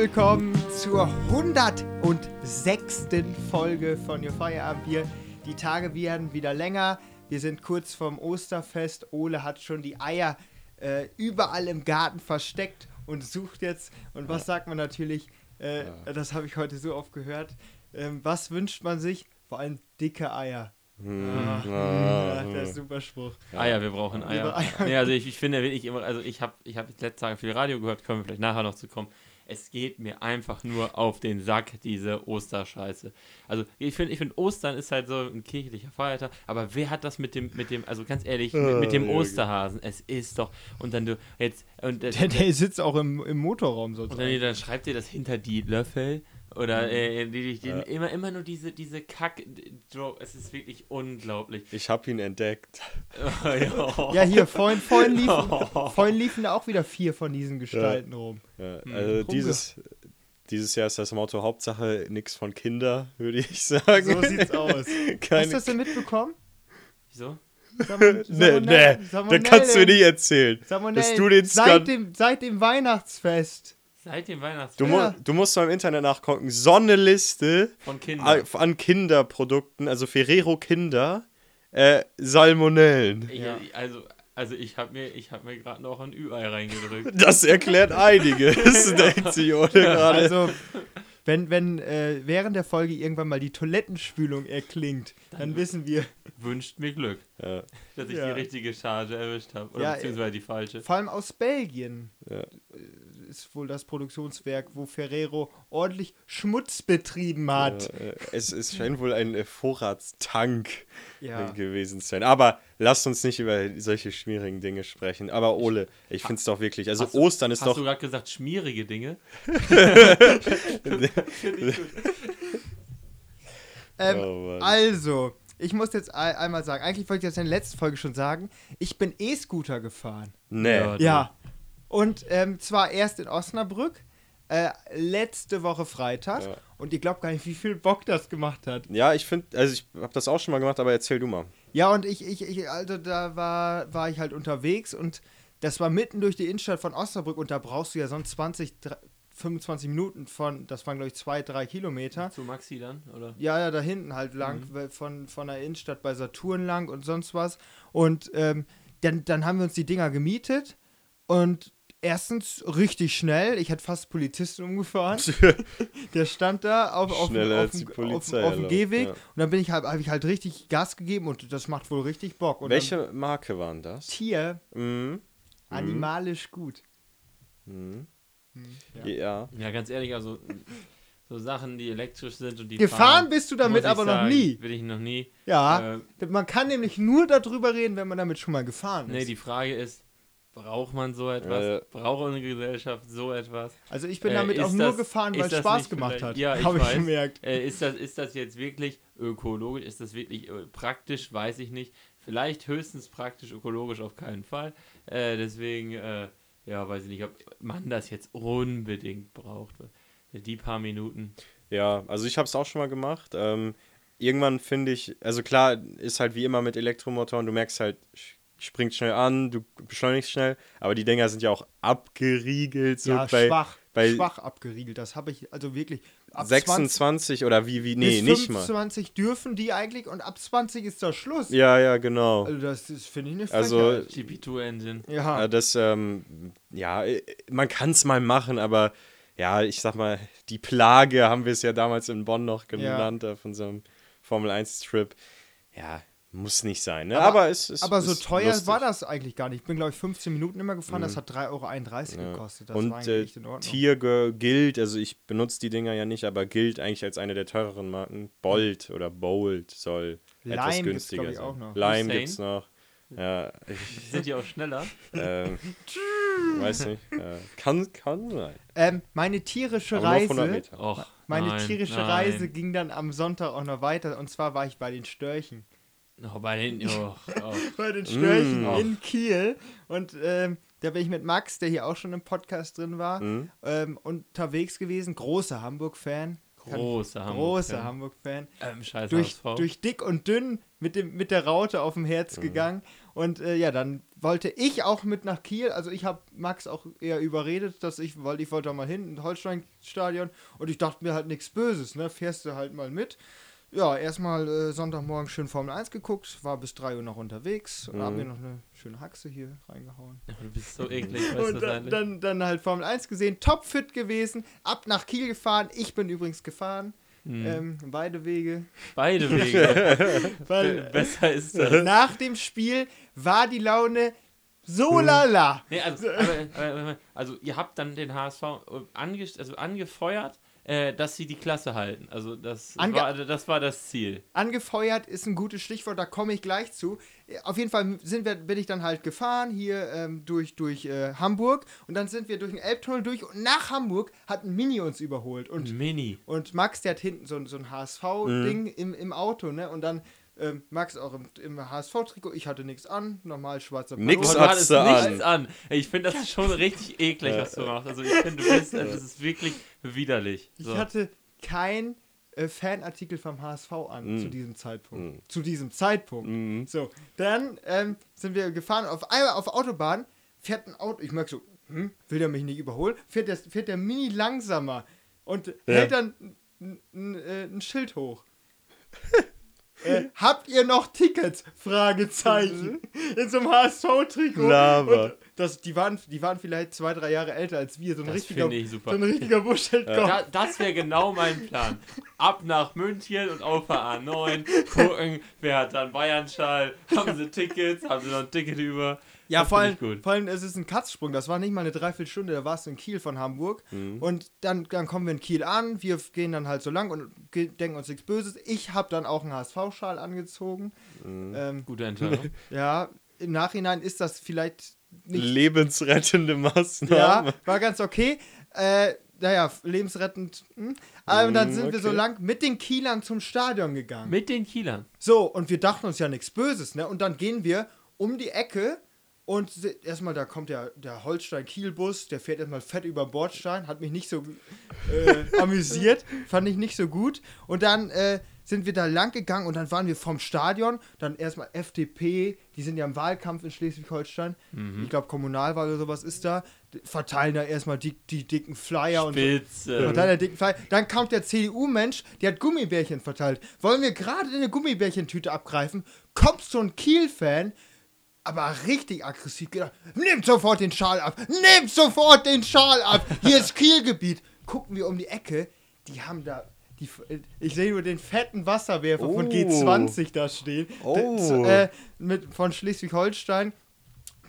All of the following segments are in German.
willkommen zur 106. Folge von Your Feierabend Bier. Die Tage werden wieder länger. Wir sind kurz vorm Osterfest. Ole hat schon die Eier äh, überall im Garten versteckt und sucht jetzt. Und was sagt man natürlich? Äh, das habe ich heute so oft gehört. Ähm, was wünscht man sich? Vor allem dicke Eier. Ah, ja, der ist super Spruch. Eier, wir brauchen Eier. Eier. Nee, also ich, ich finde wirklich immer, also ich habe ich hab jetzt letzte Tage viel Radio gehört, können wir vielleicht nachher noch zu kommen. Es geht mir einfach nur auf den Sack, diese Osterscheiße. Also ich finde, ich finde, Ostern ist halt so ein kirchlicher Feiertag, aber wer hat das mit dem, mit dem, also ganz ehrlich, mit, mit dem Ah. Osterhasen? Es ist doch, und dann du, jetzt, und, äh, Der, der sitzt auch im, im Motorraum und dann, sozusagen. dann schreibt ihr das hinter die Löffel oder Mhm. äh, die, die, die, Ja. immer, immer nur diese, diese Kack, es ist wirklich unglaublich. Ich habe ihn entdeckt. ja. Ja, hier, vorhin, vorhin, liefen, vorhin liefen da auch wieder vier von diesen Gestalten rum. Ja, Hm, also rumge- dieses, dieses Jahr ist das Motto Hauptsache nichts von Kinder, würde ich sagen. So sieht's aus. Hast du Keine, das denn mitbekommen? Wieso? Salmon- nee, nee, Salmonellen- da kannst du nicht erzählen. Salmonellen. dass du den seit dem, seit dem Weihnachtsfest. Seit dem Du, Weihnachtsfest Ja. mu du musst mal im Internet nachgucken. So eine Liste von Kindern. a- an Kinderprodukten, also Ferrero Kinder, äh, Salmonellen. Ich, Ja. Also, also ich habe mir, ich hab mir gerade noch ein Ü-Ei reingedrückt. Das erklärt einiges, denkt sich Ole gerade. Also, wenn, wenn äh, während der Folge irgendwann mal die Toilettenspülung erklingt, dann wissen wir, Wünscht mir Glück, ja, dass ich Ja. die richtige Charge erwischt habe. Oder Ja, beziehungsweise die falsche. vor allem aus Belgien ja. Ist wohl das Produktionswerk, wo Ferrero ordentlich Schmutz betrieben hat. Ja, äh, es, es scheint wohl ein äh, Vorratstank Ja. äh, gewesen zu sein. Aber lasst uns nicht über solche schwierigen Dinge sprechen. Aber Ole, ich finde es doch wirklich, also Hast du- Ostern ist Hast doch. du gerade gesagt, schmierige Dinge? Ähm, Oh also, ich muss jetzt ein- einmal sagen, eigentlich wollte ich das in der letzten Folge schon sagen, ich bin E-Scooter gefahren. nee. Ja. Ja. Und ähm, zwar erst in Osnabrück, äh, letzte Woche Freitag. Ja. Und ihr glaubt gar nicht, wie viel Bock das gemacht hat. Ja, ich finde, also ich habe das auch schon mal gemacht, aber erzähl du mal. Ja, und ich, ich, ich also da war, war ich halt unterwegs und das war mitten durch die Innenstadt von Osnabrück und da brauchst du ja sonst 20, 3, 25 Minuten von, das waren glaube ich zwei, drei Kilometer. Zu Maxi dann, oder? Ja, ja, da hinten halt lang, weil von, von der Innenstadt bei Saturn lang und sonst was. Und ähm, dann, dann haben wir uns die Dinger gemietet und erstens richtig schnell. Ich hätte fast Polizisten umgefahren. Der stand da auf, auf, Schneller auf, als dem- die auf, Polizei auf, auf dem Gehweg. ja. Und dann bin ich halt, habe ich halt richtig Gas gegeben und das macht wohl richtig Bock. Und Dann, Welche Marke waren das? Tier, Mhm. animalisch gut. Mhm. Ja. Ja. Ja, ganz ehrlich, also so Sachen, die elektrisch sind und die Gefahren fahren, bist du damit aber noch sagen, nie. Will ich noch nie. Ja, Äh, man kann nämlich nur darüber reden, wenn man damit schon mal gefahren ist. nee, die Frage ist, braucht man so etwas? Äh. Braucht unsere Gesellschaft so etwas? Also ich bin Äh, damit ist auch nur das- gefahren, ist weil es Spaß gemacht hat. Ja, ich Habe ich weiß. gemerkt. Äh, ist, das, ist das jetzt wirklich ökologisch? Ist das wirklich äh, praktisch? Weiß ich nicht. Vielleicht höchstens praktisch, ökologisch auf keinen Fall. Äh, deswegen, äh, ja, weiß ich nicht, ob man das jetzt unbedingt braucht. Die paar Minuten. Ja, also ich habe es auch schon mal gemacht. Ähm, irgendwann finde ich, also klar, ist halt wie immer mit Elektromotoren, du merkst halt, springt schnell an, du beschleunigst schnell, aber die Dinger sind ja auch abgeriegelt, so ja, bei, schwach, bei schwach abgeriegelt. Das habe ich also wirklich. Ab 26 oder wie, wie, 20, nee, nicht mal. 25 dürfen die eigentlich und ab 20 ist das Schluss. Ja, ja, genau. Also das, das finde ich eine Also, Frechheit. GP2-Engine. ja. Äh, Das, ähm, ja, äh, man kann es mal machen, aber ja, ich sag mal, die Plage haben wir es ja damals in Bonn noch genannt, auf unserem Formel 1-Trip. Ja, muss nicht sein, ne? Aber- Aber, es ist. aber so ist teuer lustig. war das eigentlich gar nicht. Ich bin, glaube ich, 15 Minuten immer gefahren. Das Mhm. hat 3,31 Euro Ja. gekostet. Das Und war äh, eigentlich echt in Ordnung. Tier gilt, also ich benutze die Dinger ja nicht, aber gilt eigentlich als eine der teureren Marken. Bolt oder Bolt soll etwas Lime gibt's, günstiger glaub ich, sein. auch noch. Lime Hussein? gibt's noch. Ja, ich Sind die auch schneller? ähm, weiß nicht. Äh, kann, kann sein. Ähm, meine tierische Aber nur auf 100 Reise. Meter. Och, Meine nein, tierische nein. Reise ging dann am Sonntag auch noch weiter. Und zwar war ich bei den Störchen. Oh, bei den. Oh, oh. bei den Störchen Mm. in Kiel. Und ähm, da bin ich mit Max, der hier auch schon im Podcast drin war, Mhm. ähm, unterwegs gewesen. Großer Hamburg-Fan. Großer Hamburg. Großer Hamburg-Fan. Ähm, scheiß Durch, HSV. durch dick und dünn mit, dem, mit der Raute auf dem Herz Mhm. gegangen. Und äh, ja, dann wollte ich auch mit nach Kiel. Also ich habe Max auch eher überredet, dass ich, weil ich wollte mal hin, ins Holstein-Stadion. Und ich dachte mir halt nichts Böses, ne? Fährst du halt mal mit. Ja, erstmal äh, Sonntagmorgen schön Formel 1 geguckt, war bis 3 Uhr noch unterwegs und Mhm. haben mir noch eine schöne Haxe hier reingehauen. Du bist so eklig, Und dann, dann, dann halt Formel 1 gesehen, topfit gewesen, ab nach Kiel gefahren. Ich bin übrigens gefahren. Hm. Ähm, beide Wege. Beide Wege. Weil Be- Besser ist das. nach dem Spiel war die Laune so Hm. lala. Nee, also, aber, aber, aber, also ihr habt dann den HSV ange, also angefeuert, äh, dass sie die Klasse halten. Also das, Ange- war, das war das Ziel. Angefeuert ist ein gutes Stichwort, da komme ich gleich zu. Auf jeden Fall sind wir, bin ich dann halt gefahren hier ähm, durch, durch äh, Hamburg und dann sind wir durch den Elbtunnel durch und nach Hamburg hat ein Mini uns überholt und, Mini. und Max, der hat hinten so, ein- so ein HSV-Ding im, im Auto, ne? Und dann ähm, Max auch im, im HSV-Trikot, ich hatte nichts an, normal schwarzer Nix Pullover. du hattest du nichts an. Ich finde das schon richtig eklig, was du machst. Also ich finde, du bist, also das ist wirklich widerlich. Ich So. hatte kein äh, Fanartikel vom HSV an Mm. zu diesem Zeitpunkt. Mm. Zu diesem Zeitpunkt. Mhm. So, dann ähm, sind wir gefahren. Auf einmal auf der Autobahn fährt ein Auto. Ich merke so, hm, will der mich nicht überholen? Fährt der, fährt der Mini langsamer und hält dann äh, ein Schild hoch. äh, habt ihr noch Tickets? Fragezeichen. In so einem HSV-Trikot. Das, die, waren, die waren vielleicht zwei, drei Jahre älter als wir. So ein Das richtiger, finde ich super. So ein richtiger Buscheltkopf. Da, das wäre genau mein Plan. Ab nach München und auf der A9 gucken, wer hat dann Bayernschall, haben sie Tickets, haben sie noch ein Ticket über. Ja, Das vor allem, vor allem, es ist ein Katzsprung. Das war nicht mal eine Dreiviertelstunde, da warst du in Kiel von Hamburg. Mhm. Und dann, dann kommen wir in Kiel an, wir gehen dann halt so lang und denken uns nichts Böses. Ich habe dann auch einen HSV-Schal angezogen. Mhm. Ähm, Gute Entscheidung. ja, im Nachhinein ist das vielleicht nicht. Lebensrettende Maßnahmen. Ja, war ganz okay. Äh, naja, lebensrettend. Hm. Aber Mm, dann sind wir so okay. lang mit den Kielern zum Stadion gegangen. Mit den Kielern. So, und wir dachten uns ja nichts Böses, ne? Und dann gehen wir um die Ecke und erstmal, da kommt der, der Holstein-Kiel-Bus, der fährt erstmal fett über den Bordstein, hat mich nicht so äh, amüsiert, fand ich nicht so gut. Und dann äh, sind wir da lang gegangen und dann waren wir vom Stadion, dann erstmal FDP, die sind ja im Wahlkampf in Schleswig-Holstein, ich glaube Kommunalwahl oder sowas ist da, verteilen da erstmal die, die dicken Flyer und so. Spitze. Verteilt der dicken Flyer. Dann kommt der CDU-Mensch, der hat Gummibärchen verteilt. Wollen wir gerade eine Gummibärchentüte abgreifen? Kommt so ein Kiel-Fan, aber richtig aggressiv gedacht, nehmt sofort den Schal ab, nehmt sofort den Schal ab, hier ist Kielgebiet. Gucken wir um die Ecke, die haben da, die, ich sehe nur den fetten Wasserwerfer von Oh. G20 da stehen, Oh. Äh, mit, von Schleswig-Holstein.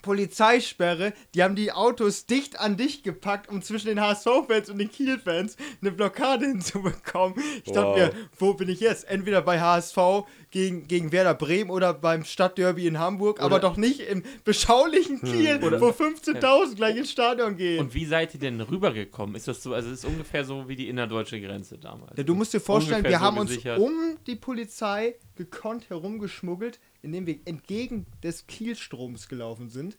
Polizeisperre, die haben die Autos dicht an dicht gepackt, um zwischen den HSV-Fans und den Kiel-Fans eine Blockade hinzubekommen. Ich dachte Wow. mir, wo bin ich jetzt? Entweder bei HSV gegen, gegen Werder Bremen oder beim Stadtderby in Hamburg, aber doch nicht im beschaulichen Kiel, wo 15.000 gleich ins Stadion gehen. Und wie seid ihr denn rübergekommen? Ist das so, also es ist ungefähr so wie die innerdeutsche Grenze damals. Ja, du musst dir vorstellen, Ungefähr wir so haben uns gesichert. um die Polizei gekonnt herumgeschmuggelt, indem wir entgegen des Kielstroms gelaufen sind.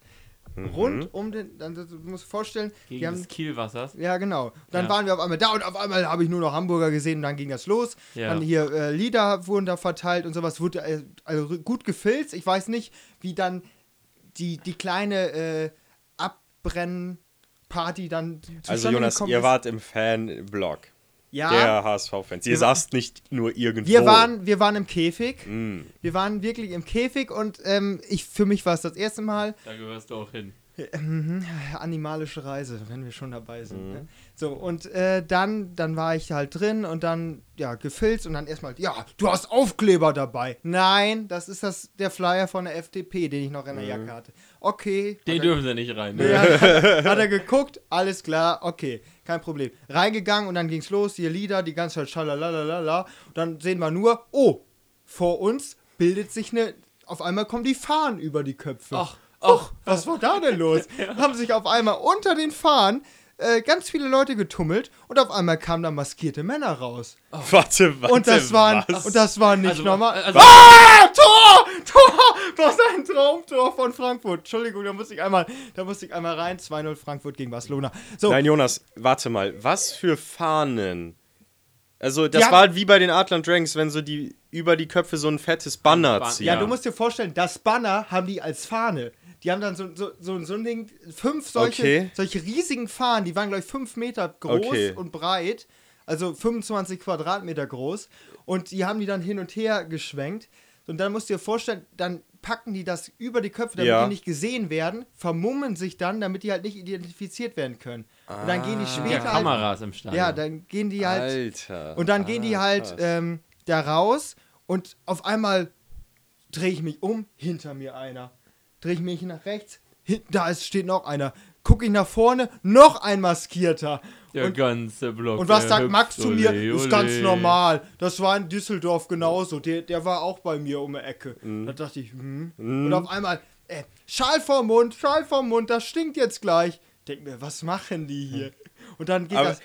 Rund um den, dann du musst dir vorstellen, Gegen haben, des Kielwassers. ja genau, dann Ja. waren wir auf einmal da und auf einmal habe ich nur noch Hamburger gesehen und dann ging das los. Ja. Dann hier äh, Lieder wurden da verteilt und sowas, wurde äh, also gut gefilzt. Ich weiß nicht, wie dann die, die kleine äh, Abbrennparty dann zustande Also Jonas, ihr wart im Fanblog ja, der HSV-Fans. Ihr Wir- saßt nicht nur irgendwo. Wir waren, wir waren im Käfig. Mm. Wir waren wirklich im Käfig und ähm, ich, für mich war es das erste Mal Da gehörst du auch hin. Mhm, animalische Reise, wenn wir schon dabei sind. Mhm. Ne? So, und äh, dann, dann war ich halt drin und dann, ja, gefilzt und dann erstmal, ja, du hast Aufkleber dabei. Nein, das ist das, der Flyer von der FDP, den ich noch in der Jacke hatte. Okay. Den hat er- dürfen sie nicht rein. Ne? ja, hat, hat er geguckt, alles klar, okay, kein Problem. Reingegangen und dann ging's los, die Lieder, die ganze Zeit schalalalala. Und dann sehen wir nur, oh, vor uns bildet sich eine, auf einmal kommen die Fahnen über die Köpfe. Ach, Och, was war da denn los? Haben sich auf einmal unter den Fahnen äh, ganz viele Leute getummelt und auf einmal kamen da maskierte Männer raus. Warte, warte, und das waren was? und das war nicht Also, normal. also- ah, Tor! Tor! Was ein Traumtor von Frankfurt. Entschuldigung, da musste ich einmal, da musste ich einmal rein. 2-0 Frankfurt gegen Barcelona. So, Nein, Jonas, warte mal. Was für Fahnen? Also, das haben- war halt wie bei den Atlant Dragons, wenn so die über die Köpfe so ein fettes Banner Ban- ziehen. ja, ja. du musst dir vorstellen, das Banner haben die als Fahne. Die haben dann so, so, so, so ein Ding, fünf solche, Okay. solche riesigen Fahnen, die waren, glaube ich, fünf Meter groß Okay. und breit, also 25 Quadratmeter groß. Und die haben die dann hin und her geschwenkt. Und dann musst du dir vorstellen, dann packen die das über die Köpfe, damit Ja. die nicht gesehen werden, vermummen sich dann, damit die halt nicht identifiziert werden können. Und dann gehen die Ja, später halt, Kameras im Stadion. ja, dann gehen die halt Alter. und dann gehen die Ah, halt ähm, da raus und auf einmal drehe ich mich um, hinter mir einer. Drehe ich mich nach rechts, da ist, steht noch einer. Gucke ich nach vorne, noch ein Maskierter. Der und, ganze Block. und was sagt Max zu mir? ole, Ist ganz normal. Das war in Düsseldorf genauso. Der, der war auch bei mir um die Ecke. Mhm. Da dachte ich, hm. Und auf einmal, äh, Schal vorm Mund, Schal vorm Mund, das stinkt jetzt gleich. Denk mir, was machen die hier? Und dann geht Aber das.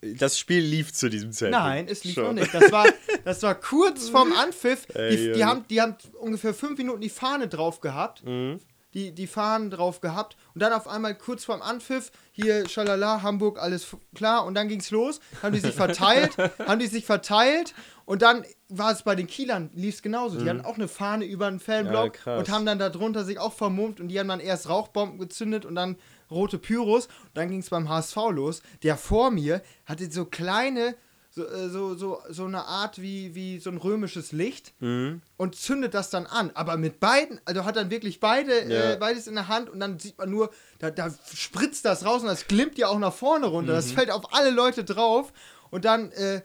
Das Spiel lief zu diesem Zeitpunkt. Nein, es lief schon. noch nicht. Das war, das war kurz vorm Anpfiff. Ey, Die, die, haben, die haben ungefähr fünf Minuten die Fahne drauf gehabt. Mhm. Die, die Fahnen drauf gehabt. Und dann auf einmal kurz vorm Anpfiff, hier, schalala, Hamburg, alles klar. Und dann ging's los. Haben die sich verteilt. haben die sich verteilt. Und dann war es bei den Kielern, lief es genauso. Die hatten auch eine Fahne über einen Fanblock Mhm. Ja, und haben dann darunter sich auch vermummt. Und die haben dann erst Rauchbomben gezündet und dann rote Pyros. Und dann ging es beim HSV los. Der vor mir hatte so kleine, so, äh, so, so, so eine Art wie, wie so ein römisches Licht Mhm. und zündet das dann an. Aber mit beiden, also hat dann wirklich beide, Ja. äh, beides in der Hand und dann sieht man nur, da, da spritzt das raus und das glimmt ja auch nach vorne runter. Mhm. Das fällt auf alle Leute drauf und dann äh,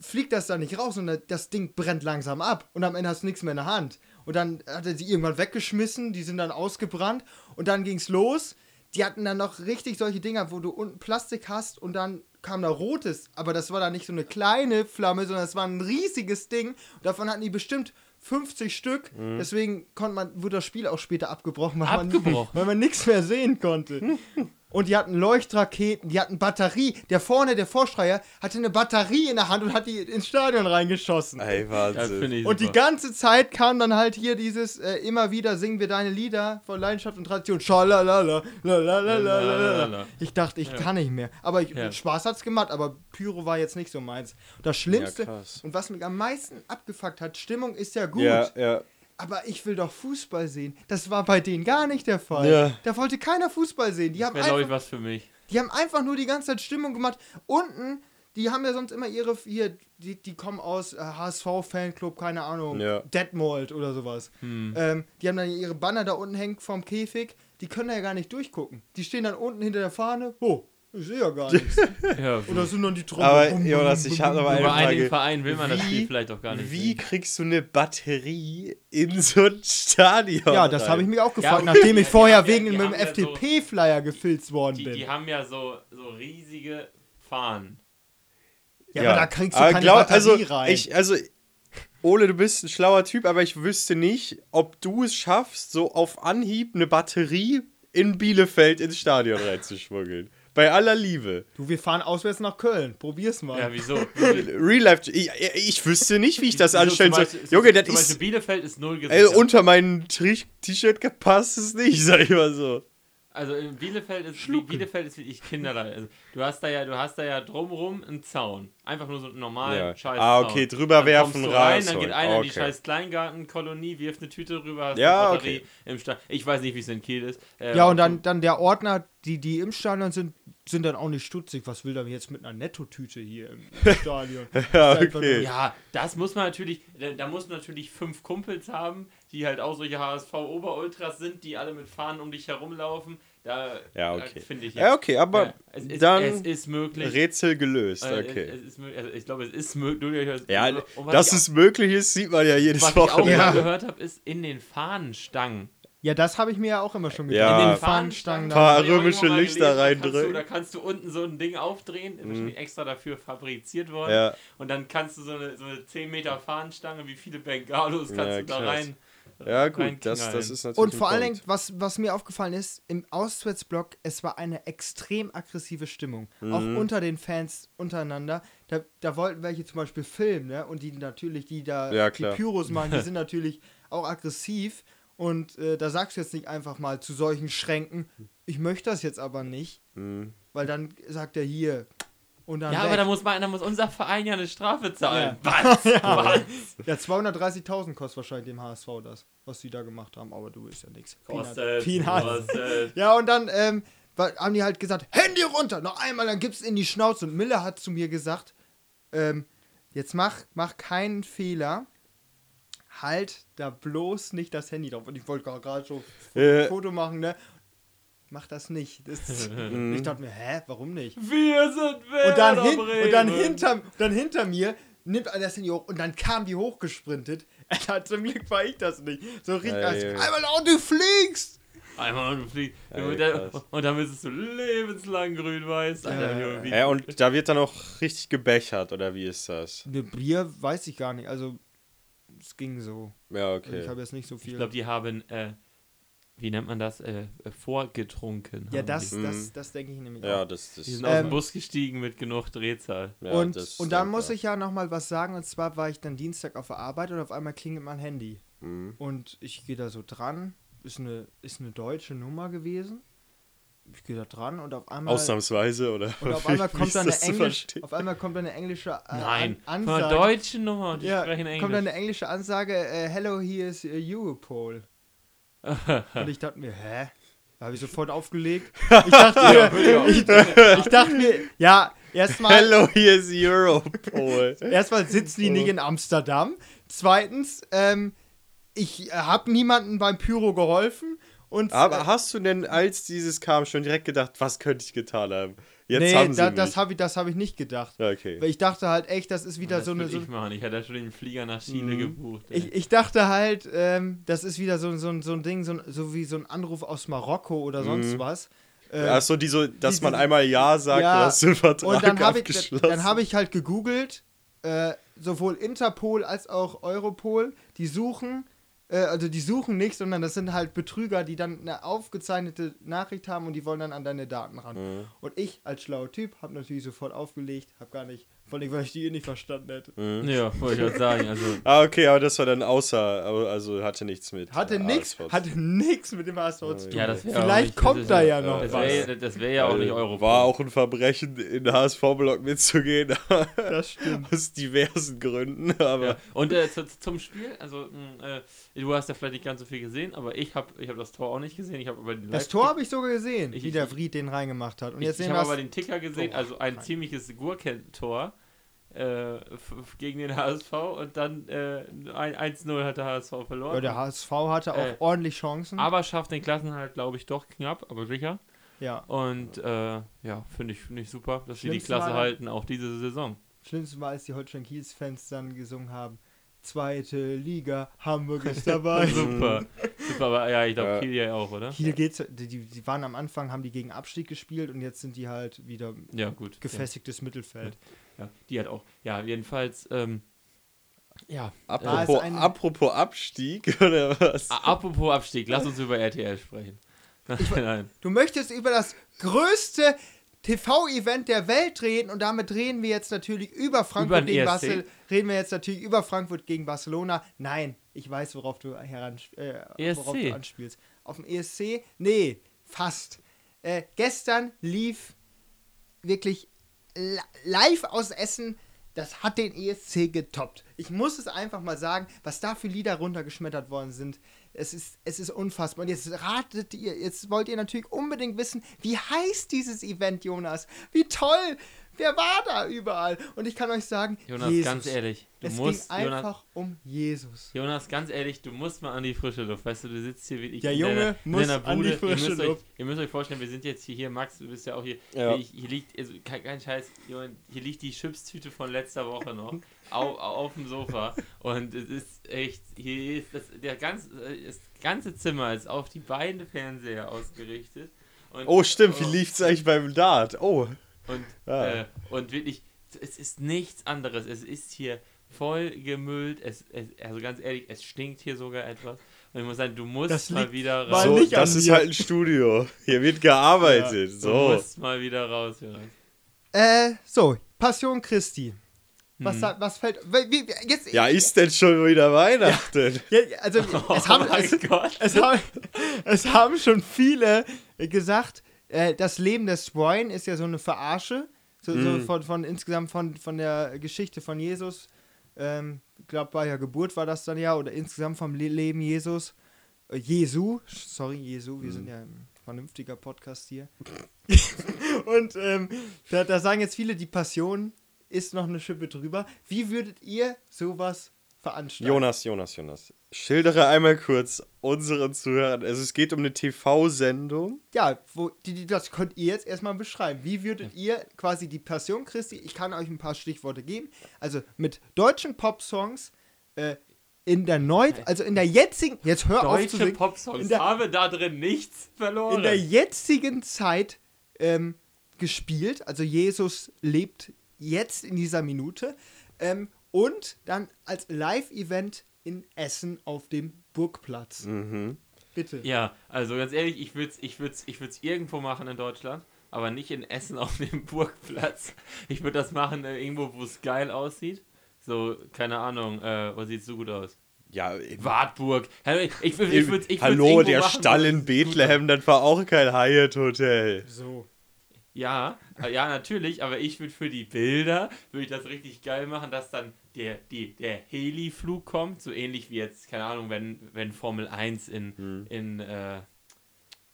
fliegt das da nicht raus und da- das Ding brennt langsam ab und am Ende hast du nichts mehr in der Hand. Und dann hat er sie irgendwann weggeschmissen, die sind dann ausgebrannt und dann ging's los. Die hatten dann noch richtig solche Dinger, wo du unten Plastik hast und dann kam da rotes, aber das war dann nicht so eine kleine Flamme, sondern es war ein riesiges Ding. Und davon hatten die bestimmt 50 Stück. Deswegen konnte man, wurde das Spiel auch später abgebrochen, weil Abgebrochen? man, weil man nichts mehr sehen konnte. Und die hatten Leuchtraketen, die hatten Batterie. Der vorne, der Vorstreier, hatte eine Batterie in der Hand und hat die ins Stadion reingeschossen. Ey, Wahnsinn. finde ich Und die ganze Zeit kam dann halt hier dieses, äh, immer wieder singen wir deine Lieder von Leidenschaft und Tradition. Schalalala, lalalala. Ich dachte, ich kann nicht mehr. Aber ich, Ja. Spaß hat's gemacht, aber Pyro war jetzt nicht so meins. Das Schlimmste, Ja, und was mich am meisten abgefuckt hat, Stimmung ist ja gut. Ja, ja. Aber ich will doch Fußball sehen. Das war bei denen gar nicht der Fall. Ja. Da wollte keiner Fußball sehen. Die haben, Wäre, glaube ich, einfach, was für mich. die haben einfach nur die ganze Zeit Stimmung gemacht. Unten, die haben ja sonst immer ihre, hier, die, die kommen aus äh, HSV-Fanclub, keine Ahnung, Ja. Detmold oder sowas. Hm. Ähm, die haben dann ihre Banner da unten hängen vorm Käfig. Die können da ja gar nicht durchgucken. Die stehen dann unten hinter der Fahne. Oh, ich sehe ja gar nichts. Ja, Oder sind dann die Trommeln. Aber, Bum, Jonas, ich habe aber bum. eine Über einigen Frage. Vereinen will man das Wie- Spiel vielleicht auch gar nicht Wie sehen. kriegst du eine Batterie in so ein Stadion? Ja, das habe ich mich auch gefragt, okay, nachdem die- ich vorher die ja- wegen die einem ja so- FDP-Flyer gefilzt worden bin. die haben ja so, so riesige Fahnen. ja, aber da kriegst du Aber keine glaub- Batterie also, rein. Ich, also, Ole, du bist ein schlauer Typ, aber ich wüsste nicht, ob du es schaffst, so auf Anhieb eine Batterie in Bielefeld ins Stadion reinzuschmuggeln. Bei aller Liebe. du, wir fahren auswärts nach Köln. Probier's mal. Ja, wieso? Real Life, ich, ich wüsste nicht, wie ich das anstellen zum soll. Beispiel- Junge, das zum ist. Beispiel Bielefeld ist null Ey, gesichert. unter mein Tri- T-Shirt gepasst ist nicht, sag ich mal so. Also in Bielefeld ist Bi- Bielefeld ist wirklich kinderleicht. Also, du hast da ja, du hast da ja drumrum einen Zaun. Einfach nur so einen normalen Ja. scheiß Ah, okay, drüber Dann werfen, rein, raus dann geht einer in die Okay. scheiß Kleingartenkolonie, wirft eine Tüte rüber, hast Ja, eine Batterie okay. im Stadion. Ich weiß nicht, wie es in Kiel ist. Äh, Ja, und dann, dann der Ordner, die, die im Stadion sind, sind dann auch nicht stutzig. Was will der jetzt mit einer Nettotüte hier im Stadion? Ja, okay. nur- Ja, das muss man natürlich, da, da muss man natürlich fünf Kumpels haben, die halt auch solche HSV-Oberultras sind, die alle mit Fahnen um dich herumlaufen. Da Ja, okay. finde ich. Ja, okay, aber Ja, es ist, dann es ist möglich. Rätsel gelöst, Äh, okay. Es, es ist, also ich glaube, es ist möglich. Ja, was dass es möglich ist, sieht man ja jedes was ich auch Wochenende. Ja. gehört habe, ist in den Fahnenstangen. Ja, das habe ich mir ja auch immer schon Ja. gedacht. In In den Fahnenstangen. Paar ich auch römische Lichter gelesen, da kannst reindrücken. Du, da kannst du unten so ein Ding aufdrehen, wahrscheinlich extra dafür fabriziert worden. Ja. Und dann kannst du so eine, so eine 10 Meter Fahnenstange, wie viele Bengalos kannst Ja, du da krass. rein. Ja, gut, das, das ist natürlich. Und vor allen. Dingen, was, was mir aufgefallen ist, im Auswärtsblock, es war eine extrem aggressive Stimmung. Auch Mhm. unter den Fans untereinander. Da, da wollten welche zum Beispiel filmen, ne? Und die natürlich, die da Ja, die. Pyros machen, die sind natürlich auch aggressiv. Und äh, da sagst du jetzt nicht einfach mal zu solchen Schränken, ich möchte das jetzt aber nicht. Mhm. Weil dann sagt er hier, Ja, weg. aber da muss, man, da muss unser Verein ja eine Strafe zahlen. Ja. Was? Was? Ja, 230.000 kostet wahrscheinlich dem HSV das, was sie da gemacht haben, aber du bist ja nichts. Kostet, kostet. Ja, und dann ähm, haben die halt gesagt, Handy runter, noch einmal, dann gibt's in die Schnauze. Und Miller hat zu mir gesagt, ähm, jetzt mach, mach keinen Fehler, halt da bloß nicht das Handy drauf. Und ich wollte gerade so ein Äh. Foto machen, ne? Mach das nicht. Das, und ich dachte mir, hä, warum nicht? Wir sind Werder Und dann, hin, Bremen. und dann, hinter, dann hinter mir nimmt einer das Handy hoch und dann kam die hochgesprintet. Alter, zum Glück war ich das nicht. So richtig, Ja, als, ja, ja. einmal auch du fliegst. Einmal und du fliegst. Und, dann, und dann bist du lebenslang grün-weiß. Ja, und da wird dann auch richtig gebechert, oder wie ist das? Ne Bier weiß ich gar nicht. Also, es ging so. Ja, Also Ich okay. habe jetzt nicht so viel. Ich glaube, die haben, äh, wie nennt man das, äh, äh, vorgetrunken. ja, das, Die, Mhm. das, das denke ich nämlich Ja, auch. das, das die sind Ähm, aus dem Bus gestiegen mit genug Drehzahl. ja, und, das und dann muss ich ja nochmal was sagen. Und zwar war ich dann Dienstag auf der Arbeit und auf einmal klingelt mein Handy. Mhm. Und ich gehe da so dran. Ist eine, ist eine deutsche Nummer gewesen. Ich gehe da dran und auf einmal. Ausnahmsweise, oder? und auf einmal kommt ist da eine das Englisch, auf einmal kommt eine englische äh, Nein, Ansage. deutschen Nummer und die ja, sprechen Englisch. kommt da eine englische Ansage, äh, hello, here is uh, Europol. Und ich dachte mir, hä? Da habe ich sofort aufgelegt. Ich dachte mir, ich, ich dachte mir, ja, erstmal Hello, hier ist Europol. erstmal sitzen die nicht in Amsterdam. Zweitens, ähm, ich habe niemandem beim Pyro geholfen. Und, Aber äh, hast du denn, als dieses kam, schon direkt gedacht, was könnte ich getan haben? Jetzt nee, haben sie da, mich. das habe ich, das hab ich nicht gedacht. Okay. Weil ich dachte halt echt, das ist wieder das so eine. So, ich machen. Ich hatte schon den Flieger nach Chile Mhm. gebucht. ich, ich dachte halt, ähm, das ist wieder so, so, so ein Ding, so, so wie so ein Anruf aus Marokko oder sonst Mhm. was. Äh, Achso, die so, dass die- man einmal Ja sagt, Ja, du hast den Vertrag Und dann habe ich, abgeschlossen. dann hab ich halt gegoogelt, äh, sowohl Interpol als auch Europol, die suchen, äh, also die suchen nicht, sondern das sind halt Betrüger, die dann eine aufgezeichnete Nachricht haben und die wollen dann an deine Daten ran. Mhm. Und ich als schlauer Typ habe natürlich sofort aufgelegt, habe gar nicht, vor allem, weil ich die eh nicht verstanden hätte. Mhm. Ja, wollte ich gerade sagen. Also, Ah, okay, aber das war dann außer, also hatte nichts mit. Hatte äh, nix, ASV. hatte nix mit dem HSV zu tun. ja, das wäre Vielleicht kommt da ja noch Das was. wäre das wär ja auch Weil nicht Euro. War auch ein Verbrechen, in den HSV-Block mitzugehen. Das stimmt. Aus diversen Gründen, aber. Ja. Und äh, zu, zum Spiel, also mh, äh, du hast ja vielleicht nicht ganz so viel gesehen, aber ich habe ich hab das Tor auch nicht gesehen. Ich habe aber den Das Tor habe ich sogar gesehen, Ich- wie der Fried den reingemacht hat. Und Ich, jetzt ich habe wir aber den Ticker gesehen, Oh, also ein nein. ziemliches Gurkentor äh, gegen den HSV und dann äh, ein 1-0 hat der HSV verloren. ja, der HSV hatte auch Äh, ordentlich Chancen. aber schafft den Klassenhalt, glaube ich, doch knapp, aber sicher. ja. Und äh, ja, finde ich, find ich super, dass sie die Klasse war- halten, auch diese Saison. Schlimmste war, als die Holstein Kiels-Fans dann gesungen haben: Zweite Liga, Hamburg ist dabei. super. super, aber ja, ich glaube, Ja. Kiel ja auch, oder? Hier geht's, die, die waren am Anfang, haben die gegen Abstieg gespielt und jetzt sind die halt wieder Ja, gut. gefestigtes Mittelfeld. Ja, die hat auch. Ja, jedenfalls, ähm, ja. Apropos, ein- apropos Abstieg, oder was? Apropos Abstieg, lass uns über RTL sprechen. Nein. Du möchtest über das größte TV-Event der Welt reden und damit reden wir jetzt natürlich über Frankfurt den gegen ESC? Barcelona. Reden wir jetzt natürlich über Frankfurt gegen Barcelona. Nein, ich weiß, worauf du heran äh, ESC. worauf du anspielst. Auf dem ESC? Nee, fast. Äh, gestern lief wirklich li- live aus Essen. Das hat den ESC getoppt. Ich muss es einfach mal sagen, was da für Lieder runtergeschmettert worden sind. Es ist, es ist unfassbar. Und jetzt ratet ihr, jetzt wollt ihr natürlich unbedingt wissen, wie heißt dieses Event, Jonas? Wie toll! Wer war da überall? Und ich kann euch sagen, Jonas, Jesus. ganz ehrlich, du es musst, ging Jonas, einfach um Jesus. Jonas, ganz ehrlich, du musst mal an die frische Luft. Weißt du, du sitzt hier wie ich Der in Junge deiner, muss in deiner an die Bude. frische ihr, müsst euch, Luft. ihr müsst euch vorstellen, wir sind jetzt hier, hier Max, du bist ja auch hier. Ja. Hier, hier liegt, also kein, kein Scheiß, hier liegt die Chipstüte von letzter Woche noch auf, auf dem Sofa. Und es ist echt, hier ist das, der ganze, das ganze Zimmer ist auf die beiden Fernseher ausgerichtet. Und, Oh, stimmt, wie lief's eigentlich beim Dart? Oh. Und, Ah. äh, und wirklich, es ist nichts anderes. Es ist hier voll gemüllt. Es, es, also ganz ehrlich, es stinkt hier sogar etwas. Und ich muss sagen, du musst Das mal wieder mal raus. So, das ist halt ein Studio. Hier wird gearbeitet. Du So. musst mal wieder raus. Äh, so, Passion Christi. Was, Hm. sa- was fällt. Wie, wie, jetzt, Ja, ist denn schon wieder Weihnachten? Ja, also, es Oh haben, mein es, Gott. es, haben, es haben schon viele gesagt, äh, das Leben des Brian ist ja so eine Verarsche. So, so Mhm. von, von insgesamt von, von der Geschichte von Jesus. Ähm, ich glaube, bei der Geburt war das dann ja, oder insgesamt vom Le Leben Jesus. Äh, Jesu, sorry, Jesu, wir Mhm. sind ja ein vernünftiger Podcast hier. Und ähm, da, da sagen jetzt viele, die Passion ist noch eine Schippe drüber. Wie würdet ihr sowas veranstalten? Jonas, Jonas, Jonas. Schildere einmal kurz unseren Zuhörern. Also es geht um eine TV-Sendung. Ja, wo, die, die, das könnt ihr jetzt erstmal beschreiben. Wie würdet ihr quasi die Passion Christi, ich kann euch ein paar Stichworte geben, also mit deutschen Popsongs äh, in der Neu, also in der jetzigen, jetzt hör auf zu Deutsche singen, in Popsongs der- habe da drin nichts verloren. in der jetzigen Zeit ähm, gespielt, also Jesus lebt jetzt in dieser Minute ähm, und dann als Live-Event in Essen auf dem Burgplatz. Mhm. Bitte. Ja, also ganz ehrlich, ich würde es ich würd's, ich würd's irgendwo machen in Deutschland, aber nicht in Essen auf dem Burgplatz. Ich würde das machen äh, irgendwo, wo es geil aussieht. So, keine Ahnung, äh, wo sieht so gut aus? Ja, im- Wartburg. Ich, ich, würd- ich, würd- ich würd's Hallo, der machen, Stall in Bethlehem, das war auch kein Hyatt-Hotel. So. Ja, äh, ja, natürlich, aber ich würde für die Bilder, würde ich das richtig geil machen, dass dann der, die, der Heli-Flug kommt, so ähnlich wie jetzt, keine Ahnung, wenn, wenn Formel 1 in, Hm. in, äh,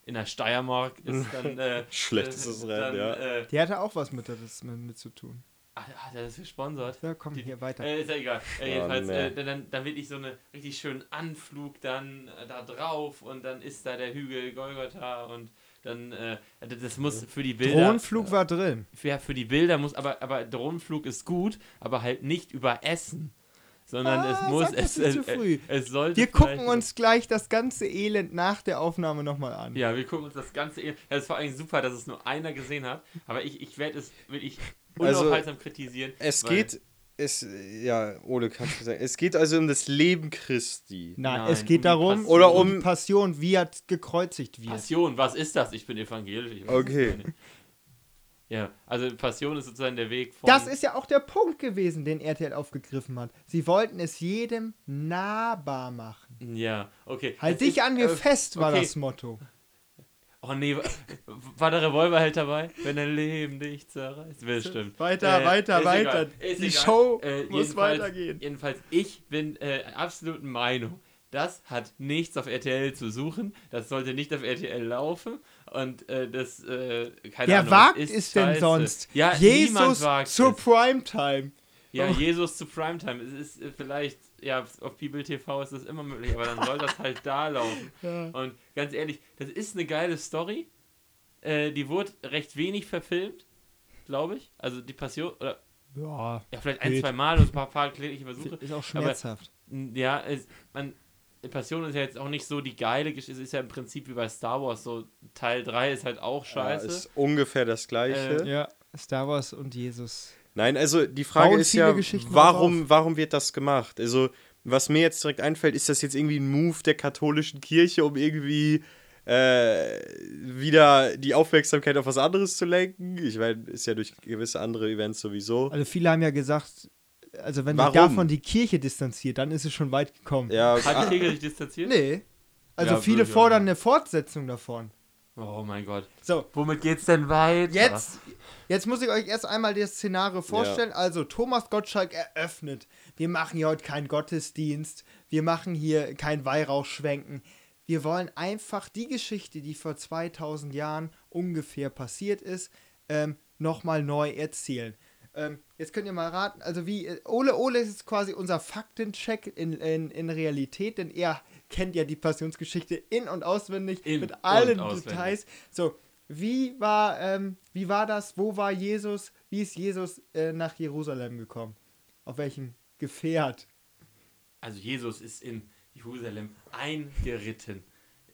in der Steiermark ist, dann... Äh, Schlechtestes Rennen, ja. Äh, Die hatte auch was mit, das, mit, mit zu tun. ah, ah, das ist gesponsert. Ja, komm, Die- hier weiter. Äh, ist ja egal. Äh, Oh, jedenfalls, nee. äh, dann- dann, dann will ich so einen richtig schönen Anflug dann äh, da drauf und dann ist da der Hügel Golgotha und dann, äh, das das muss für die Bilder... Drohnenflug war drin. ja, für die Bilder muss, aber, aber Drohnenflug ist gut, aber halt nicht über Essen. Sondern Ah, es muss, das es, es, zu früh. es sollte Wir gucken uns gleich das ganze Elend nach der Aufnahme nochmal an. Ja, wir gucken uns das Ganze. Ja, es war eigentlich super, dass es nur einer gesehen hat, aber ich, ich werde es wirklich Also, unaufhaltsam kritisieren. Es geht, es, ja, Ole, kannst du sagen, es geht also um das Leben Christi. Nein, Nein, es um geht die darum, Passion. Oder um die um- Passion, wie er gekreuzigt wird. Passion, was ist das? Ich bin evangelisch. Ich weiß Okay. Ja, also Passion ist sozusagen der Weg von. Das ist ja auch der Punkt gewesen, den RTL aufgegriffen hat. Sie wollten es jedem nahbar machen. Ja, okay. Halt Es dich ist, an mir äh, fest, war okay. das Motto. Oh nee, wa- war der Revolverheld dabei? Wenn dein Leben dich zerreißt. Bestimmt. Weiter, weiter, ist weiter. egal, Die egal. Show Äh, muss weitergehen. Jedenfalls, ich bin äh, absolut Meinung, das hat nichts auf RTL zu suchen. Das sollte nicht auf RTL laufen. Und äh, das, äh, keine Wer Ahnung, wagt ist es denn sonst? Ja, niemand Jesus wagt zur es. Primetime. Ja, Oh. Jesus zu Primetime. Es ist äh, vielleicht, ja, auf People TV ist das immer möglich, aber dann soll das halt da laufen. Ja. Und ganz ehrlich, das ist eine geile Story. Äh, die wurde recht wenig verfilmt, glaube ich. Also die Passion, oder Ja, ja, vielleicht ein, Geht. zwei Mal und ein paar, paar klägliche Versuche. ist auch schmerzhaft. N- Ja, es, man, Passion ist ja jetzt auch nicht so die geile Geschichte. Es ist ja im Prinzip wie bei Star Wars. So Teil 3 ist halt auch Ja, scheiße. ist ungefähr das Gleiche. Äh, ja, Star Wars und Jesus. Nein, also die Frage ist ja, warum, warum wird das gemacht? Also, was mir jetzt direkt einfällt, ist das jetzt irgendwie ein Move der katholischen Kirche, um irgendwie äh, wieder die Aufmerksamkeit auf was anderes zu lenken? Ich meine, ist ja durch gewisse andere Events sowieso. Also viele haben ja gesagt, also wenn Warum? sich davon die Kirche distanziert, dann ist es schon weit gekommen. Ja, Hat ah, Kegel sich distanziert? Nee. Also Ja, viele fordern eine Fortsetzung davon. Oh mein Gott. So, Womit geht's denn weiter? jetzt, jetzt muss ich euch erst einmal das Szenario vorstellen. Also, Thomas Gottschalk eröffnet. Wir machen hier heute keinen Gottesdienst. Wir machen hier kein Weihrauchschwenken. Wir wollen einfach die Geschichte, die vor 2000 Jahren ungefähr passiert ist, ähm, nochmal neu erzählen. Ähm, jetzt könnt ihr mal raten, also wie, äh, Ole Ole ist quasi unser Faktencheck in, in, in Realität, denn er kennt ja die Passionsgeschichte in- und auswendig In mit allen auswendig. Details. So, wie war, ähm, wie war das? Wo war Jesus? Wie ist Jesus äh, nach Jerusalem gekommen? Auf welchem Gefährt? Also Jesus ist in Jerusalem eingeritten.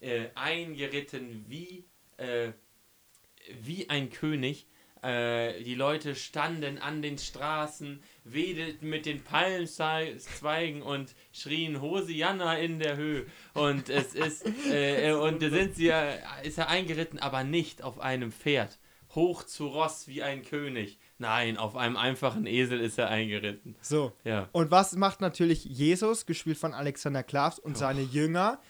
Äh, eingeritten wie, äh, wie ein König. Äh, die Leute standen an den Straßen, wedelten mit den Palmzweigen und schrien Hosianna in der Höhe. Und es ist, äh, äh, und da sind sie, äh, ist er eingeritten, aber nicht auf einem Pferd. Hoch zu Ross wie ein König. Nein, auf einem einfachen Esel ist er eingeritten. So. Ja. Und was macht natürlich Jesus, gespielt von Alexander Klavs und seine Jünger,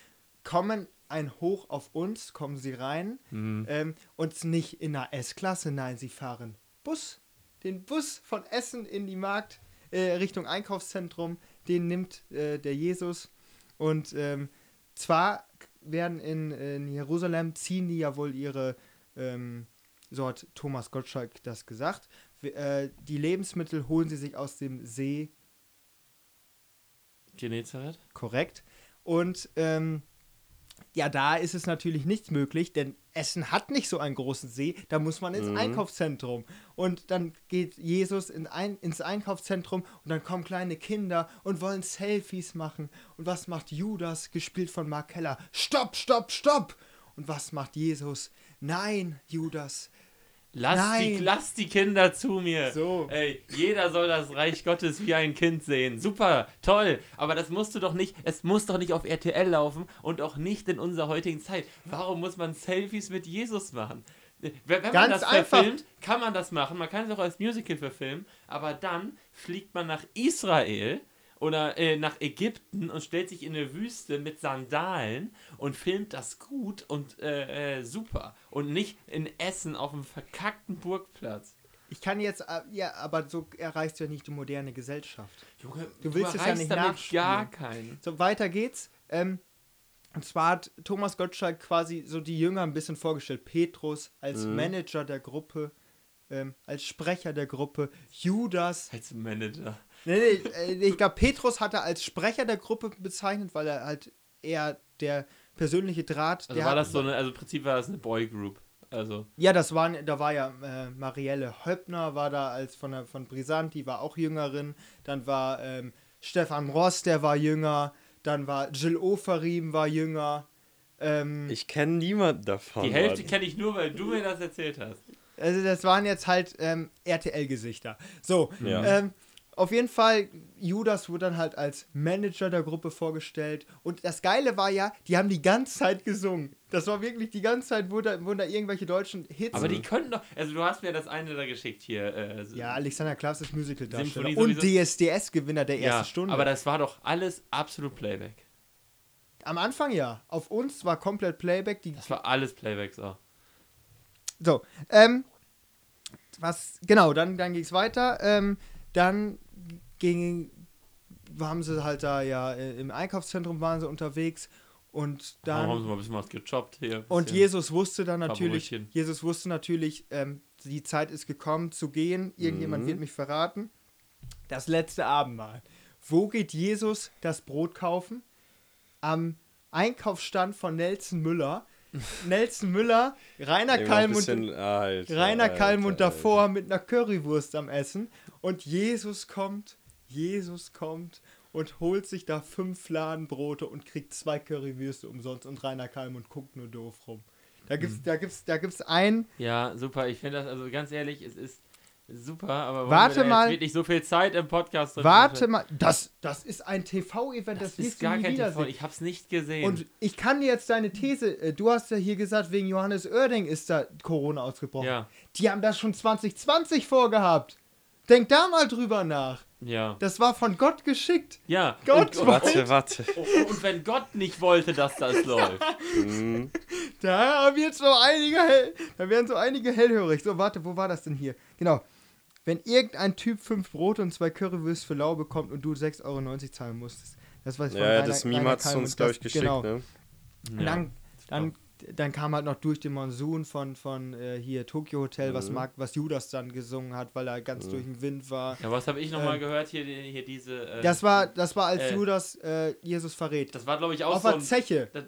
kommen ein Hoch auf uns, kommen sie rein. Mhm. Ähm, und nicht in einer S-Klasse, nein, sie fahren Bus. den Bus von Essen in die Markt, äh, Richtung Einkaufszentrum, den nimmt äh, der Jesus. Und ähm, zwar werden in, in Jerusalem, ziehen die ja wohl ihre, ähm, so hat Thomas Gottschalk das gesagt, äh, die Lebensmittel holen sie sich aus dem See Genezareth? korrekt. Und ähm, ja, da ist es natürlich nicht möglich, denn Essen hat nicht so einen großen See, da muss man ins Mhm. Einkaufszentrum. Und dann geht Jesus in ein, ins Einkaufszentrum und dann kommen kleine Kinder und wollen Selfies machen. Und was macht Judas, gespielt von Mark Keller? Stopp, stopp, stopp! Und was macht Jesus? Nein, Judas. Lass die, lass die Kinder zu mir. So. Ey, jeder soll das Reich Gottes wie ein Kind sehen. Super, toll. Aber das musst du doch nicht, es muss doch nicht auf RTL laufen und auch nicht in unserer heutigen Zeit. Warum muss man Selfies mit Jesus machen? Wenn, wenn man Ganz das einfach. verfilmt, kann man das machen. Man kann es auch als Musical verfilmen. Aber dann fliegt man nach Israel oder äh, nach Ägypten und stellt sich in eine Wüste mit Sandalen und filmt das gut und äh, äh, super. Und nicht in Essen auf einem verkackten Burgplatz. Ich kann jetzt, äh, ja, aber so erreichst du ja nicht die moderne Gesellschaft. Junge, Du willst es ja nicht damit nachspielen. gar keinen. So, weiter geht's. Ähm, und zwar hat Thomas Gottschalk quasi so die Jünger ein bisschen vorgestellt. Petrus als Manager der Gruppe, ähm, als Sprecher der Gruppe. Judas. Als Manager. Nee, nee, äh, ich glaube, Petrus hat er als Sprecher der Gruppe bezeichnet, weil er halt eher der persönliche Draht. Also der war das so eine, also im Prinzip war das eine Boygroup. Also, Ja, das waren, da war ja äh, Marielle Höppner, war da als von, der, von Brisant, die war auch Jüngerin. Dann war ähm, Stefan Ross, der war jünger. Dann war Jill Oferim, war jünger. Ähm, Ich kenne niemanden davon. die Hälfte kenne ich nur, weil du mir das erzählt hast. also das waren jetzt halt ähm, RTL-Gesichter. So, Ja. ähm, auf jeden Fall, Judas wurde dann halt als Manager der Gruppe vorgestellt. Und das Geile war ja, die haben die ganze Zeit gesungen. Das war wirklich die ganze Zeit, wurden da, wurden da irgendwelche deutschen Hits. Aber die könnten doch, also du hast mir das eine da geschickt hier. Äh, ja, Alexander Klaas ist Musical-Darsteller und. DSDS-Gewinner der ersten ja, Stunde. aber das war doch alles absolut Playback. Am Anfang ja. Auf uns war komplett Playback. Die, Das war alles Playback so. so, ähm, was, genau, dann, dann ging es weiter. Ähm, dann ging, haben sie halt da ja, äh, im Einkaufszentrum waren sie unterwegs und Da haben dann, sie mal ein bisschen was gechoppt hier. und. Jesus wusste dann natürlich. Jesus wusste natürlich, ähm, die Zeit ist gekommen zu gehen, irgendjemand Mhm. wird mich verraten. Das letzte Abendmahl. Wo geht Jesus das Brot kaufen? Am Einkaufsstand von Nelson Müller. Nelson Müller, Rainer Alter, Rainer Alter. davor mit einer Currywurst am Essen. Und Jesus kommt, Jesus kommt und holt sich da fünf Fladenbrote und kriegt zwei Currywürste umsonst und Rainer Kallmund guckt nur doof rum. Da Mhm. gibt's, da gibt's, da gibt's ein, Ja, super. Ich finde das, also ganz ehrlich, es ist super, aber Warte wir mal. Jetzt wirklich so viel Zeit im Podcast drin warte mal, das, das ist ein TV-Event, das, Das ist gar kein TV. Ich hab's nicht gesehen. Und ich kann dir jetzt deine These, äh, du hast ja hier gesagt, wegen Johannes Oerding ist da Corona ausgebrochen. ja, Die haben das schon 2020 vorgehabt. Denk da mal drüber nach. ja. Das war von Gott geschickt. Ja. Gott und, und, Warte, warte. und, und wenn Gott nicht wollte, dass das läuft. Mhm. Da haben jetzt so einige, hell, da werden so einige hellhörig. So, warte, wo war das denn hier? Genau. Wenn irgendein Typ fünf Brote und zwei Currywürste für lau bekommt und du 6,90 Euro zahlen musstest. Das weiß ich von Ja, das Meme hat es uns, glaube ich, geschickt, Genau. ne? Und dann, dann, dann kam halt noch durch den Monsun von, von äh, hier Tokyo Hotel, Mhm. was, Mark, was Judas dann gesungen hat, weil er ganz durch den Wind war. Ja, was habe ich nochmal Ähm, gehört? Hier, hier diese. Äh, Das war, das war als äh, Judas äh, Jesus verrät. das war, glaube ich, auch Auf so der ein. Zeche. Das,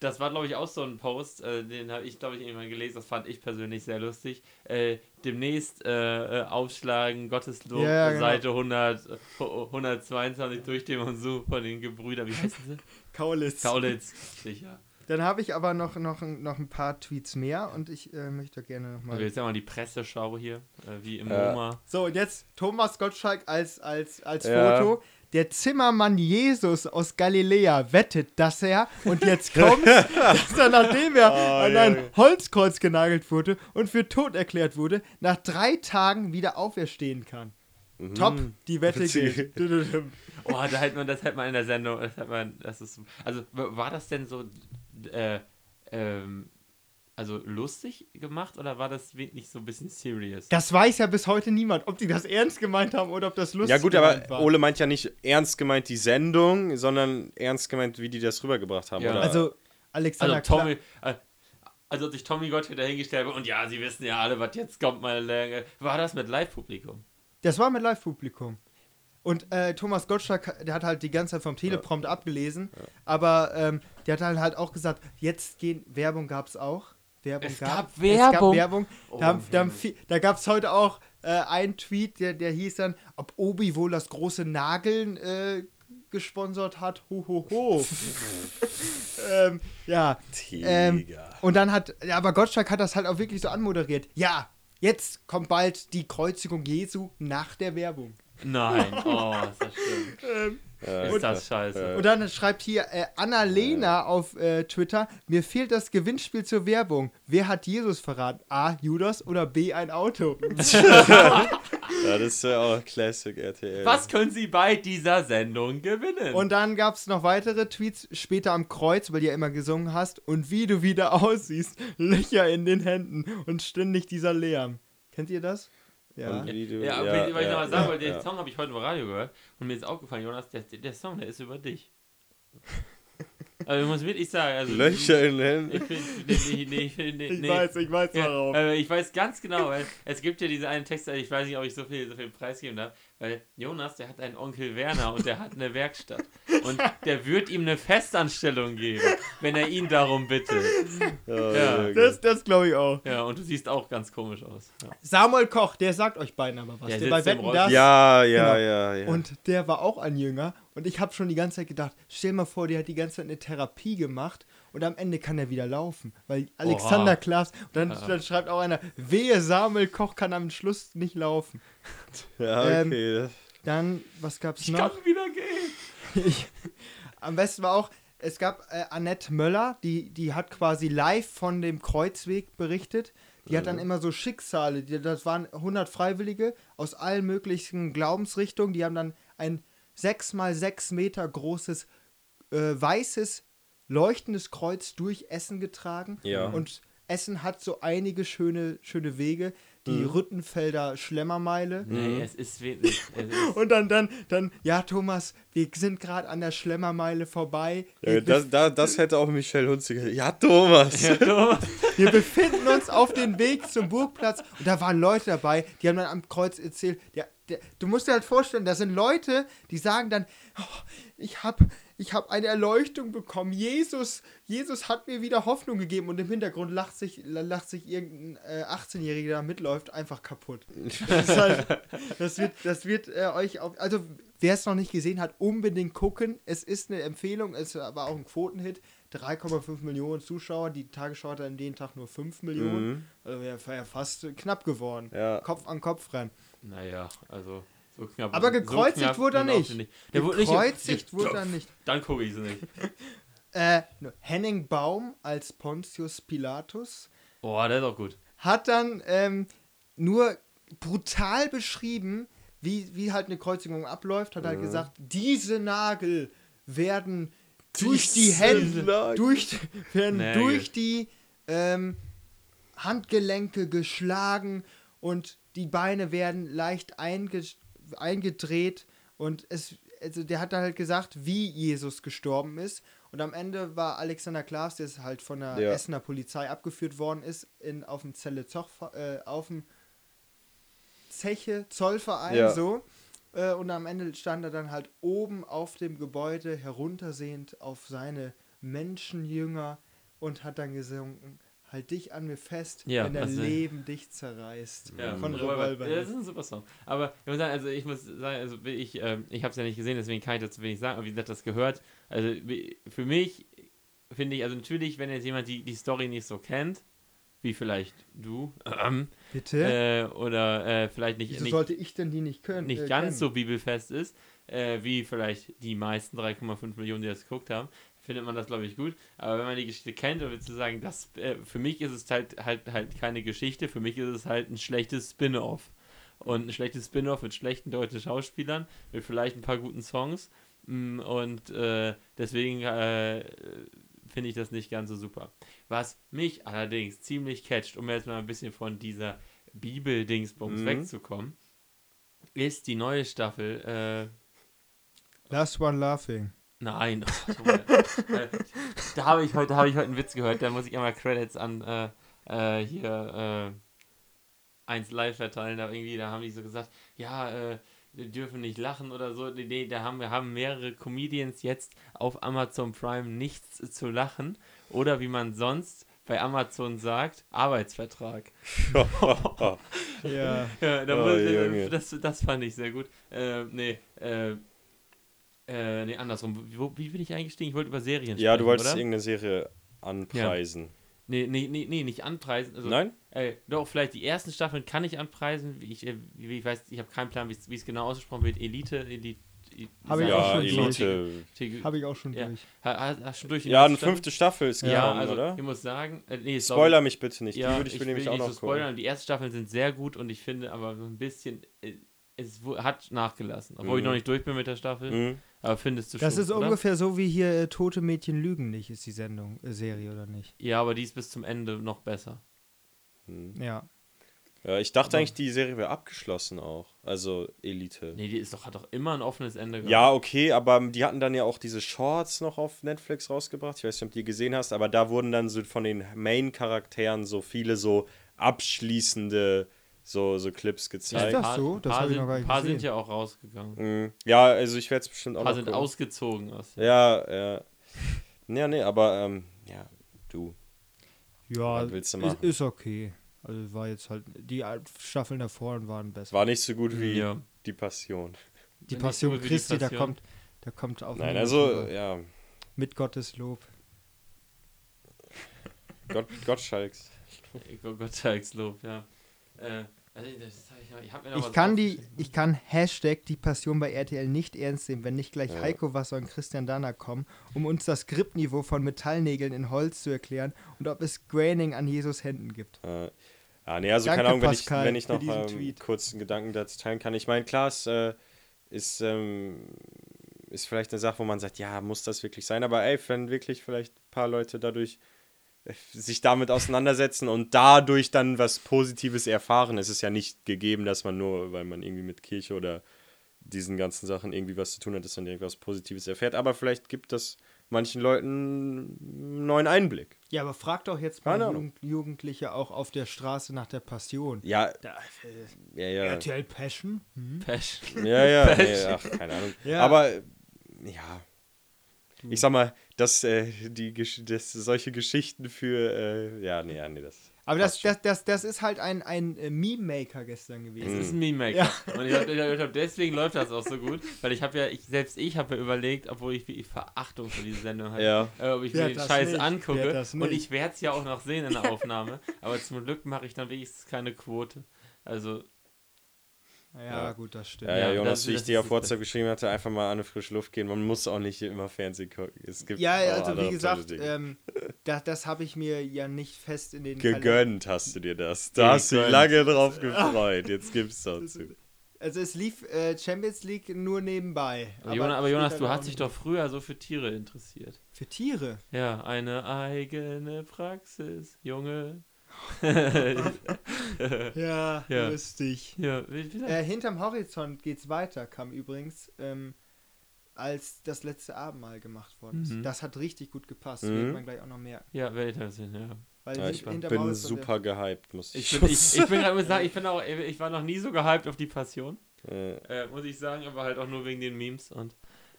das war, glaube ich, auch so ein Post, äh, den habe ich, glaube ich, irgendwann gelesen. Das fand ich persönlich sehr lustig. Äh, demnächst aufschlagen, Gotteslob, Ja, ja, genau. Seite 100, äh, 122 durch den Monsun von den Gebrüdern. Wie heißen sie? Kaulitz. Kaulitz, sicher. Dann habe ich aber noch, noch, noch ein paar Tweets mehr und ich äh, möchte gerne Also nochmal. jetzt haben wir die Presseschau hier, äh, wie im Ja. MoMA. So, und jetzt Thomas Gottschalk als, als, als Ja. Foto. Der Zimmermann Jesus aus Galiläa wettet, dass er, und jetzt kommt, dass er, nachdem er Oh, an ein. Holzkreuz genagelt wurde und für tot erklärt wurde, nach drei Tagen wieder auferstehen kann. Mhm. Top, die Wette geht. Oh, da hätte man, das hätte man in der Sendung, das hätte man, das ist, also war das denn so, äh, ähm, also lustig gemacht oder war das wirklich so ein bisschen serious? Das weiß ja bis heute niemand, ob die das ernst gemeint haben oder ob das lustig Ja gut, aber war. Ole meint ja nicht ernst gemeint die Sendung, sondern ernst gemeint, wie die das rübergebracht haben, Ja. oder? Also, Alexander Also Tommy, äh, also sich Tommy Gottschalk dahingestellt hat und ja, sie wissen ja alle, was jetzt kommt mal länger. War das mit Live-Publikum? Das war mit Live-Publikum. Und äh, Thomas Gottschalk, der hat halt die ganze Zeit vom Teleprompt abgelesen, aber ähm, der hat halt, halt auch gesagt, jetzt gehen, Werbung gab es auch. Werbung Es gab, gab Es Werbung? gab Werbung. Oh, da da, da gab es heute auch äh, einen Tweet, der, der hieß dann, ob Obi wohl das große Nageln äh, gesponsert hat. Ho, ho, ho. ähm, ja. Ähm, Tiger. und dann hat, ja, aber Gottschalk hat das halt auch wirklich so anmoderiert. Ja, jetzt kommt bald die Kreuzigung Jesu nach der Werbung. Nein, oh, ist das schlimm. Ja, Ist das scheiße. Und dann schreibt hier äh, Annalena auf äh, Twitter, mir fehlt das Gewinnspiel zur Werbung. Wer hat Jesus verraten? A. Judas oder B. ein Auto? ja, das ist ja auch Classic RTL. Was können Sie bei dieser Sendung gewinnen? Und dann gab es noch weitere Tweets später am Kreuz, weil du ja immer gesungen hast. Und wie du wieder aussiehst, Löcher in den Händen und ständig dieser Lärm. Kennt ihr das? Ja. Du, ja, ja, weil ich ja, noch mal sagen ja, wollte, den ja. Song habe ich heute im Radio gehört und mir ist aufgefallen, Jonas, der, der Song, der ist über dich. Also ich muss wirklich sagen, also Löcher in den Händen. Ich nee, nee, nee, nee, Ich nee. weiß, ich weiß Ja, warum. äh, ich weiß ganz genau, weil es gibt ja diese einen Text, ich weiß nicht, ob ich so viel, so viel preisgeben darf, weil Jonas, der hat einen Onkel Werner und der hat eine Werkstatt. Und der wird ihm eine Festanstellung geben, wenn er ihn darum bittet. Ja, Das, das glaube ich auch. Ja, und du siehst auch ganz komisch aus. Ja. Samuel Koch, der sagt euch beiden aber was. Der Der, bei Wetten das. ja, ja, Genau. ja, ja. Und der war auch ein Jünger. Und ich habe schon die ganze Zeit gedacht, stell mal vor, der hat die ganze Zeit eine Therapie gemacht und am Ende kann er wieder laufen. Weil Alexander Oha. Klaas, und dann, Ja. dann schreibt auch einer, wehe, Samuel Koch kann am Schluss nicht laufen. ja, ähm, okay. Dann, was gab's Ich noch? kann wieder gehen. Ich, am besten war auch, es gab äh, Annette Möller, die, die hat quasi live von dem Kreuzweg berichtet. Die hat dann immer so Schicksale, die, das waren 100 Freiwillige aus allen möglichen Glaubensrichtungen, die haben dann ein 6 mal 6 Meter großes äh, weißes leuchtendes Kreuz durch Essen getragen. Ja. Und Essen hat so einige schöne, schöne Wege. Die Rüttenfelder Schlemmermeile. Nee, es ist wirklich. Es ist, Und dann, dann, dann, ja, Thomas, wir sind gerade an der Schlemmermeile vorbei. Ja, das, da, das hätte auch Michelle Hunziger. Ja, Thomas. ja, Thomas. wir befinden uns auf dem Weg zum Burgplatz. Und da waren Leute dabei, die haben dann am Kreuz erzählt, der, du musst dir halt vorstellen, da sind Leute, die sagen dann, oh, ich habe ich hab eine Erleuchtung bekommen. Jesus, Jesus hat mir wieder Hoffnung gegeben. Und im Hintergrund lacht sich, lacht sich irgendein äh, 18-Jähriger, der da mitläuft, einfach kaputt. Das, halt, das wird, das wird äh, euch auf. Also, wer es noch nicht gesehen hat, unbedingt gucken. Es ist eine Empfehlung, es war auch ein Quotenhit. 3,5 Millionen Zuschauer. Die Tagesschau hatte an dem Tag nur 5 Millionen. Mhm. Also wäre ja fast knapp geworden. Ja. Kopf an Kopf rennen. Naja, also. So knapp, Aber gekreuzigt knapp wurde er nicht. Nicht. Gekreuzigt wurde er nicht. Dann gucke ich es nicht. Äh, Henning Baum als Pontius Pilatus Boah, der ist auch gut. hat dann ähm, nur brutal beschrieben, wie, wie halt eine Kreuzigung abläuft, hat halt gesagt, diese Nagel werden durch die Diese Hände, Nagel. durch, werden Nägel. durch die ähm, Handgelenke geschlagen und die Beine werden leicht einge eingedreht und es, also der hat dann halt gesagt, wie Jesus gestorben ist und am Ende war Alexander Klaas, der ist halt von der Ja. Essener Polizei abgeführt worden ist, in, auf dem Zelle Zoch, äh, auf dem Zeche Zollverein Ja. so äh, und am Ende stand er dann halt oben auf dem Gebäude heruntersehend auf seine Menschenjünger und hat dann gesungen, halt dich an mir fest, Ja, wenn dein also- Leben dich zerreißt. Ja, von Revolver. Ja, das ist ein super Song. Aber ich muss sagen, also ich muss sagen, also ich, ähm, ich habe es ja nicht gesehen, deswegen kann ich dazu wenig sagen, aber wie gesagt, das gehört. Also für mich finde ich, also natürlich, wenn jetzt jemand die, die Story nicht so kennt, wie vielleicht du, ähm, Bitte? äh, oder äh, vielleicht nicht, Wieso nicht, sollte ich denn die nicht können? nicht äh, ganz kennen? so bibelfest ist, äh, wie vielleicht die meisten 3,5 Millionen, die das geguckt haben, findet man das, glaube ich, gut. Aber wenn man die Geschichte kennt, dann würdest du sagen, das, äh, für mich ist es halt, halt, halt keine Geschichte, für mich ist es halt ein schlechtes Spin-off. Und ein schlechtes Spin-off mit schlechten deutschen Schauspielern, mit vielleicht ein paar guten Songs. Mm, Und äh, deswegen äh, finde ich das nicht ganz so super. Was mich allerdings ziemlich catcht, um jetzt mal ein bisschen von dieser Bibel-Dingsbums Mhm. wegzukommen, ist die neue Staffel. Äh, Last One Laughing. Nein. da habe ich heute habe ich heute einen Witz gehört. Da muss ich immer Credits an äh, äh, hier äh, 1 Live verteilen. Da irgendwie, da haben die so gesagt, ja. Äh, wir dürfen nicht lachen oder so. Nee, da haben wir haben mehrere Comedians jetzt auf Amazon Prime nichts zu lachen. Oder wie man sonst bei Amazon sagt, Arbeitsvertrag. Ja. Ja, da Oh, muss, das, das fand ich sehr gut. Äh, nee, äh, äh, nee, andersrum. Wie, wo, wie bin ich eingestiegen? Ich wollte über Serien ja, du sprechen, wolltest oder? irgendeine Serie anpreisen. Nee, nee, nee, nee, nicht anpreisen. Also, Nein? Äh, doch, vielleicht die ersten Staffeln kann ich anpreisen. Ich, äh, wie ich weiß, ich habe keinen Plan, wie es- genau ausgesprochen wird. Elite, Elite. Hab ich Ja, auch schon Elite. Habe ich auch schon Ja. durch. Ha- Hast du durch die Ja, eine fünfte Staffel ist Ja, gekommen, also oder? ich muss sagen, äh, nee, Spoiler mich bitte nicht, Ja, die würde ich, will nämlich auch nicht noch so spoilern. Die ersten Staffeln sind sehr gut und ich finde aber so ein bisschen, äh, es hat nachgelassen. Obwohl ich Mhm. noch nicht durch bin mit der Staffel. Mhm. Aber findest du Das schon, ist oder? ungefähr so wie hier äh, Tote Mädchen lügen nicht, ist die Sendung, äh, Serie oder nicht? Ja, aber die ist bis zum Ende noch besser. Mhm. Ja. Ja, ich dachte Aber- eigentlich, die Serie wäre abgeschlossen auch. Also Elite. Nee, die ist doch, hat doch immer ein offenes Ende gehabt. Ja, okay, aber die hatten dann ja auch diese Shorts noch auf Netflix rausgebracht. Ich weiß nicht, ob du die gesehen hast, aber da wurden dann so von den Main-Charakteren so viele so abschließende so, so Clips Ist gezeigt. das Paar- so? Das paar hab ich sind, noch gar nicht paar gesehen. sind ja auch rausgegangen. Mhm. Ja, also ich werde es bestimmt auch Ein paar noch sind gucken. ausgezogen aus. Ja, ja. Ja, nee, aber ähm, ja, du. Ja, Was willst du ist, machen? ist okay. Also war jetzt halt, die Staffeln davor waren besser. War nicht so gut wie Ja. die Passion. die Passion so wie die Christi, da Passion. kommt, da kommt auch Nein, also, drüber. ja, mit Gottes Lob. Gott, Gottschalks. Oh Gott, Lob, ja. Äh, also das hab ich, ich, hab mir Ich kann die, ich kann Hashtag die Passion bei RTL nicht ernst nehmen, wenn nicht gleich Ja. Heiko Wasser und Christian Danner kommen, um uns das Skriptniveau von Metallnägeln in Holz zu erklären und ob es Graining an Jesus Händen gibt. Äh, ja, nee, also Danke, keine Ahnung, wenn ich, Pascal, wenn ich noch ähm, Tweet. kurz einen Gedanken dazu teilen kann. Ich meine, klar, es äh, ist, ähm, ist vielleicht eine Sache, wo man sagt, ja, muss das wirklich sein? Aber ey, wenn wirklich vielleicht ein paar Leute dadurch äh, sich damit auseinandersetzen und dadurch dann was Positives erfahren, es ist ja nicht gegeben, dass man nur, weil man irgendwie mit Kirche oder diesen ganzen Sachen irgendwie was zu tun hat, dass man irgendwas Positives erfährt. Aber vielleicht gibt das manchen Leuten einen neuen Einblick. Ja, aber frag doch jetzt mal. Jugend, Jugendliche auch auf der Straße nach der Passion. Ja, Da, äh, ja, ja. RTL Passion? Hm? Pesch. Ja, ja, nee, ach, keine Ahnung. Ja. Aber ja, ich sag mal, dass äh, die Gesch dass solche Geschichten für äh, ja, nee, ja, nee, das. Aber das, das, das, das ist halt ein, ein äh, Meme-Maker gestern Es gewesen. ist ein Meme-Maker. Ja. Und ich glaube, glaub, deswegen läuft das auch so gut, weil ich habe ja, ich, selbst ich habe ja überlegt, obwohl ich wirklich Verachtung für diese Sendung habe, Ja. äh, ob ich Wer mir den das Scheiß nicht? Angucke. das Und ich werde es ja auch noch sehen in der Aufnahme, aber zum Glück mache ich dann wenigstens keine Quote. Also, Ja, Ja. gut, das stimmt. Ja, ja, Jonas, das- wie ich dir auf WhatsApp geschrieben hatte, einfach mal an eine frische Luft gehen. Man muss auch nicht immer Fernsehen gucken. Es gibt Ja, also wie gesagt, ähm, das, das habe ich mir ja nicht fest in den Kalender- Gegönnt hast du dir das. Da hast du dich lange drauf gefreut. Jetzt gibt's dazu. Also es lief äh, Champions League nur nebenbei. aber, Jonas, aber Jonas, du hast dich doch früher so für Tiere interessiert. Für Tiere? Ja, eine eigene Praxis, Junge. Ja, Ja. lustig. ja, Äh, hinterm Horizont geht's weiter, kam übrigens, ähm, als das letzte Abendmahl gemacht worden ist. Mhm. Das hat richtig gut gepasst, Mhm. wird man gleich auch noch merken. ja, werde ich das sehen, ja. Weil Ja, ich bin Horizont super gehypt, muss ich, Ich bin, ich, ich bin gerade muss sagen, ich bin auch, ich war noch nie so gehypt auf die Passion, äh, äh, muss ich sagen, aber halt auch nur wegen den Memes und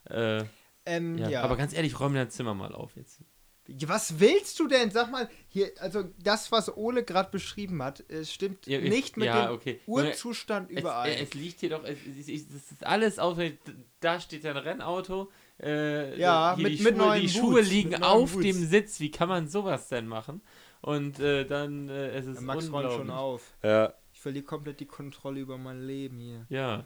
äh, Ähm, ja. ja. Aber ganz ehrlich, räum dein Zimmer mal auf jetzt. Was willst du denn? Sag mal, hier, also das, was Ole gerade beschrieben hat, es stimmt Ja, ich- nicht mit ja, dem okay. Urzustand Es, überein. äh, es liegt hier doch, es, es, es, es ist alles auf, da steht ein Rennauto, äh, Ja, mit- die mit Schuhe, neuen die Schuhe Boots, liegen auf Boots. dem Sitz, wie kann man sowas denn machen? Und äh, dann, äh, es ist Max räumt schon auf. ja, Ich verliere komplett die Kontrolle über mein Leben hier. Ja,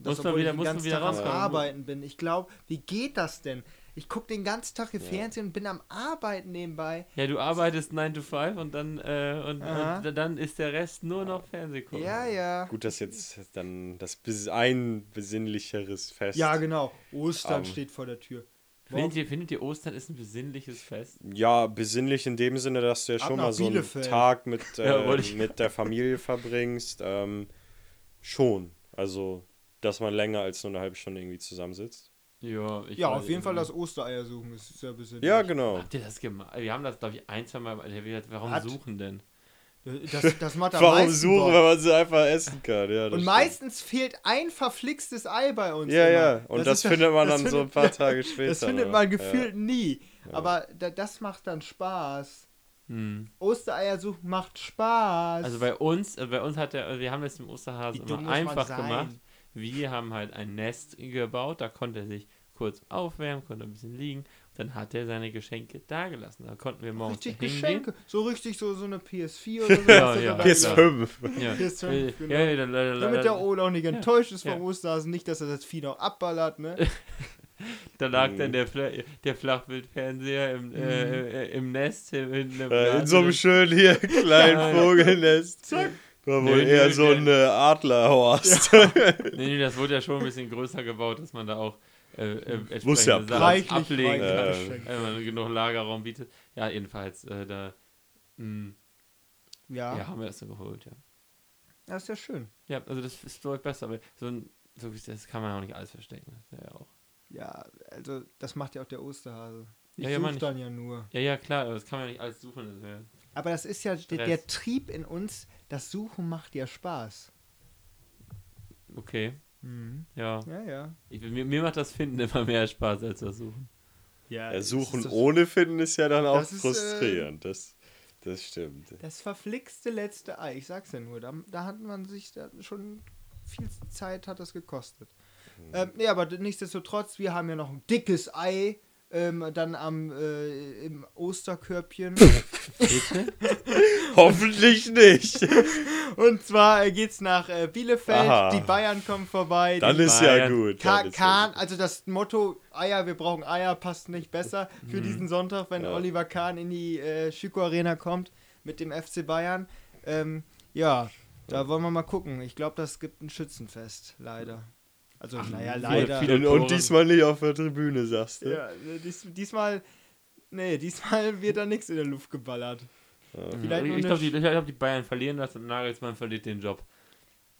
Das, Muss man wieder- muss man wieder rauskommen. Arbeiten bin. Ich glaube, wie geht das denn? Ich gucke den ganzen Tag im Fernsehen und bin am Arbeiten nebenbei. ja, du arbeitest 9 to 5 und dann, äh, und, und dann ist der Rest nur noch Fernseh gucken. Ja, ja. gut, dass jetzt dann das bis ein besinnlicheres Fest. Ja, genau. Ostern Ähm. steht vor der Tür. Findet ihr, findet ihr Ostern ist ein besinnliches Fest? Ja, besinnlich in dem Sinne, dass du ja Ab schon mal so einen Bielefeld. Tag mit, Ja, äh, ich- mit der Familie verbringst. Ähm, schon. Also, dass man länger als nur eine halbe Stunde irgendwie zusammensitzt. Ja, ich Ja, auf jeden Fall das Ostereier suchen, das ist ja besinnlich. Ja, genau. Habt ihr das gemacht? Wir haben das, glaube ich, ein, zwei Mal. Warum Hat- suchen denn? Das, das macht am Warum meisten suchen, Bock. wenn man sie einfach essen kann? Ja, das Und stimmt. meistens fehlt ein verflixtes Ei bei uns. Ja, immer. ja. Und das, ja- findet man das dann so ein findet- paar Tage später. Das findet man Ja. gefühlt nie. Aber da, das macht dann Spaß. Hm. Ostereier suchen macht Spaß. Also bei uns, äh, bei uns hat der, wir haben das im Osterhasen immer einfach gemacht. Wir haben halt ein Nest gebaut, da konnte er sich kurz aufwärmen, konnte ein bisschen liegen. Dann hat er seine Geschenke dagelassen. Da konnten wir morgens Richtig. Geschenke. So richtig so, so eine PS4 oder so. Ja, hast du ja. dabei PS5. Ja, PS5, äh, genau. ja, ja, Damit der Ole auch nicht enttäuscht ist Ja. vom Osterhasen, nicht, dass er das Vieh noch abballert, ne? Da lag Mhm. dann der, Fla der Flachbildfernseher im, äh, äh, im Nest. Im, in, der Äh, in Blase. so einem schönen hier kleinen Ja. Vogelnest. Zack. War wohl Nö, eher nö, so ein äh, Adlerhorst. Nee, nee, das wurde ja schon ein bisschen größer gebaut, dass man da auch äh, äh, Muss ja Sachen ablegen reichlich kann, Geschenke. wenn man genug Lagerraum bietet. Ja, jedenfalls, äh, da mh, Ja, ja. haben wir das dann geholt, ja. das ist ja schön. Ja, also das ist deutlich besser, aber so ein, so wie das kann man auch nicht alles verstecken. Das ja auch. Ja, also das macht ja auch der Osterhase. Ich Ja, ja, such meine ich. dann ja nur. Ja, ja, klar, aber das kann man ja nicht alles suchen. Das Aber das ist ja der, der Trieb in uns, das Suchen macht ja Spaß. okay, Mhm. ja. Ja, ja. Ich, mir, mir macht das Finden immer mehr Spaß als das Suchen. Ja, Ja, suchen das, ohne finden ist ja dann auch Das ist, äh, frustrierend. das, das stimmt. das verflixte letzte Ei, ich sag's ja nur, da, da hat man sich da schon viel Zeit hat das gekostet. Mhm. Ähm, nee, aber nichtsdestotrotz, wir haben ja noch ein dickes Ei ähm, dann am äh, im Osterkörbchen. Hoffentlich nicht. Und zwar äh, geht's nach äh, Bielefeld, Aha. die Bayern kommen vorbei. Dann ist ja Bayern. gut. Ka ja Kahn, also das Motto Eier, wir brauchen Eier, passt nicht besser für diesen Sonntag, wenn Ja. Oliver Kahn in die äh, Schüko Arena kommt mit dem FC Bayern. Ähm, ja, da wollen wir mal gucken. Ich glaube, das gibt ein Schützenfest, leider. Also, naja, viele- leider. viele- Und, und diesmal nicht auf der Tribüne, sagst du? Ja, äh, dies, diesmal, nee, diesmal wird da nichts in der Luft geballert. Vielleicht nur ich glaube, die, ich glaub, die Bayern verlieren das und Nagelsmann verliert den Job.